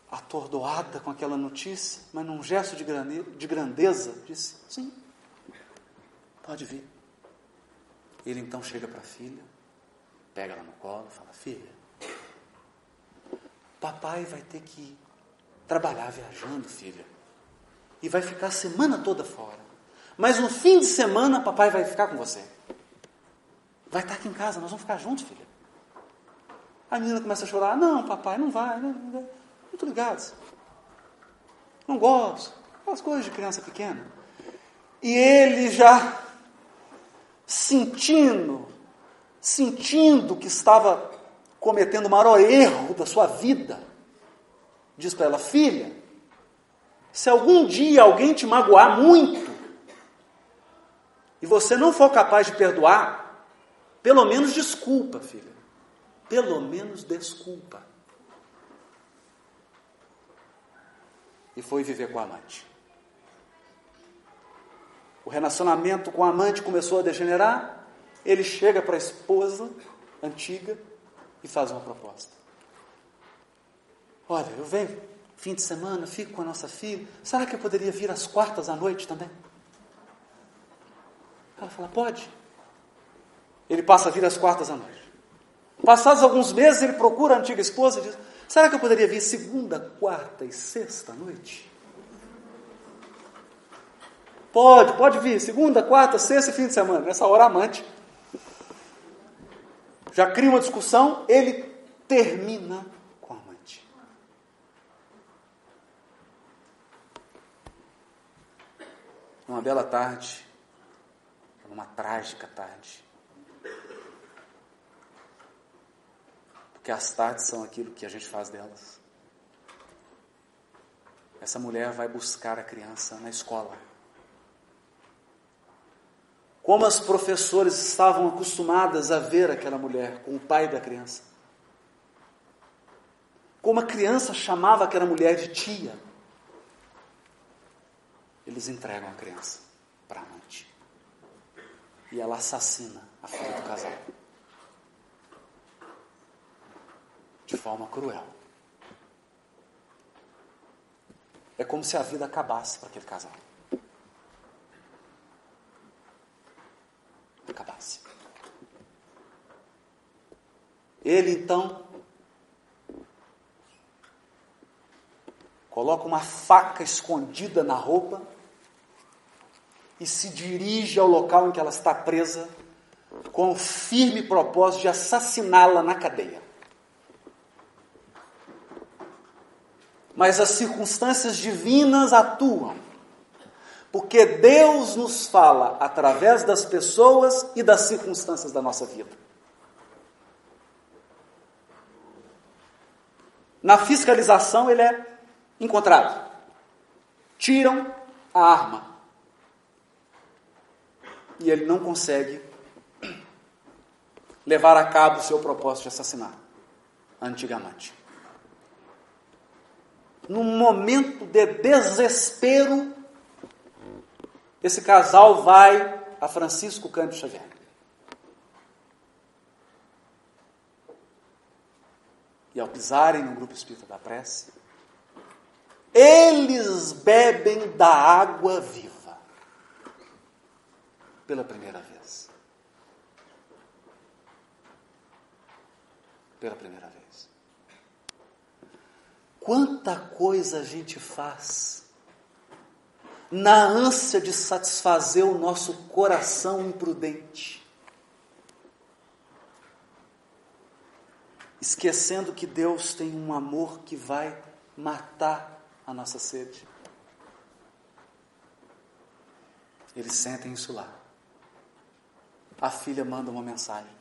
atordoada com aquela notícia, mas num gesto de, de grandeza, disse: Sim, pode vir. Ele então chega para a filha, pega ela no colo e fala: Filha, papai vai ter que trabalhar viajando, filha, e vai ficar a semana toda fora. Mas no fim de semana, papai vai ficar com você. Vai estar aqui em casa, nós vamos ficar juntos, filha. A menina começa a chorar: Não, papai, não vai, não estou ligado. Não gosto. As coisas de criança pequena. E ele já sentindo, sentindo que estava cometendo o maior erro da sua vida, diz para ela: Filha, se algum dia alguém te magoar muito, e você não for capaz de perdoar, pelo menos desculpa, filha pelo menos desculpa. E foi viver com a amante. O relacionamento com a amante começou a degenerar. Ele chega para a esposa antiga e faz uma proposta. Olha, eu venho fim de semana, fico com a nossa filha. Será que eu poderia vir às quartas à noite também? Ela fala, pode. Ele passa a vir às quartas à noite. Passados alguns meses, ele procura a antiga esposa e diz: Será que eu poderia vir segunda, quarta e sexta noite? Pode, pode vir, segunda, quarta, sexta e fim de semana. Nessa hora, amante. Já cria uma discussão, ele termina com a amante. Uma bela tarde, uma trágica tarde, Porque as tardes são aquilo que a gente faz delas. Essa mulher vai buscar a criança na escola. Como as professoras estavam acostumadas a ver aquela mulher com o pai da criança. Como a criança chamava aquela mulher de tia. Eles entregam a criança para a amante. E ela assassina a filha do casal. de forma cruel. É como se a vida acabasse para aquele casal. Acabasse. Ele então coloca uma faca escondida na roupa e se dirige ao local em que ela está presa com o firme propósito de assassiná-la na cadeia. mas as circunstâncias divinas atuam. Porque Deus nos fala através das pessoas e das circunstâncias da nossa vida. Na fiscalização, ele é encontrado. Tiram a arma. E ele não consegue levar a cabo o seu propósito de assassinar. antigamente. Num momento de desespero, esse casal vai a Francisco Cândido Xavier. E ao pisarem no grupo espírita da prece, eles bebem da água viva pela primeira vez. Pela primeira vez. Quanta coisa a gente faz na ânsia de satisfazer o nosso coração imprudente, esquecendo que Deus tem um amor que vai matar a nossa sede. Eles sentem isso lá. A filha manda uma mensagem.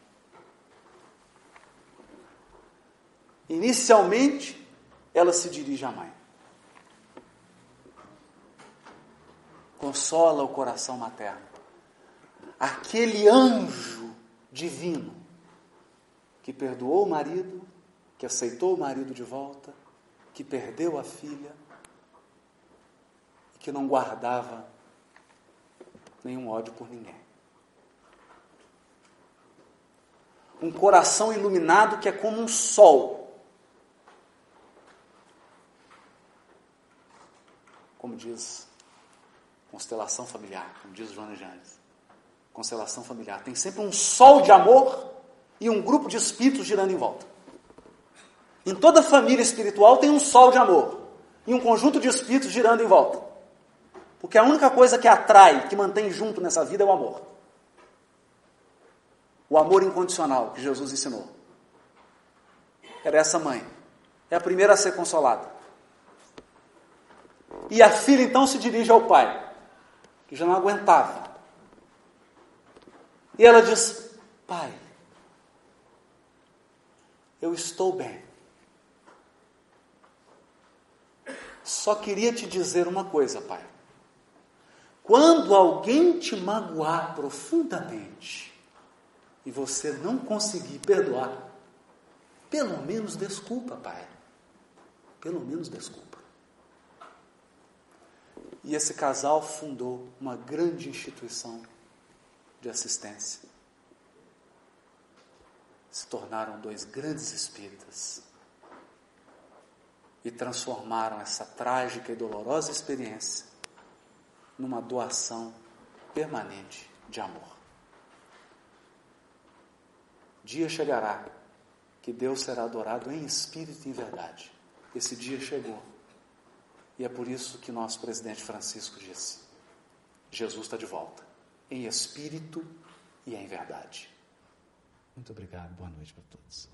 Inicialmente, ela se dirige à mãe. consola o coração materno. Aquele anjo divino que perdoou o marido, que aceitou o marido de volta, que perdeu a filha e que não guardava nenhum ódio por ninguém. Um coração iluminado que é como um sol. Como diz Constelação familiar, como diz Joana Janes. Constelação familiar. Tem sempre um sol de amor e um grupo de espíritos girando em volta. Em toda família espiritual tem um sol de amor e um conjunto de espíritos girando em volta. Porque a única coisa que atrai, que mantém junto nessa vida é o amor. O amor incondicional que Jesus ensinou. Era essa mãe. É a primeira a ser consolada. E a filha então se dirige ao pai que já não aguentava. E ela diz: Pai, eu estou bem. Só queria te dizer uma coisa, Pai. Quando alguém te magoar profundamente e você não conseguir perdoar, pelo menos desculpa, Pai. Pelo menos desculpa. E esse casal fundou uma grande instituição de assistência. Se tornaram dois grandes espíritas e transformaram essa trágica e dolorosa experiência numa doação permanente de amor. Dia chegará que Deus será adorado em espírito e em verdade. Esse dia chegou. E é por isso que nosso presidente Francisco disse: Jesus está de volta, em espírito e em verdade. Muito obrigado, boa noite para todos.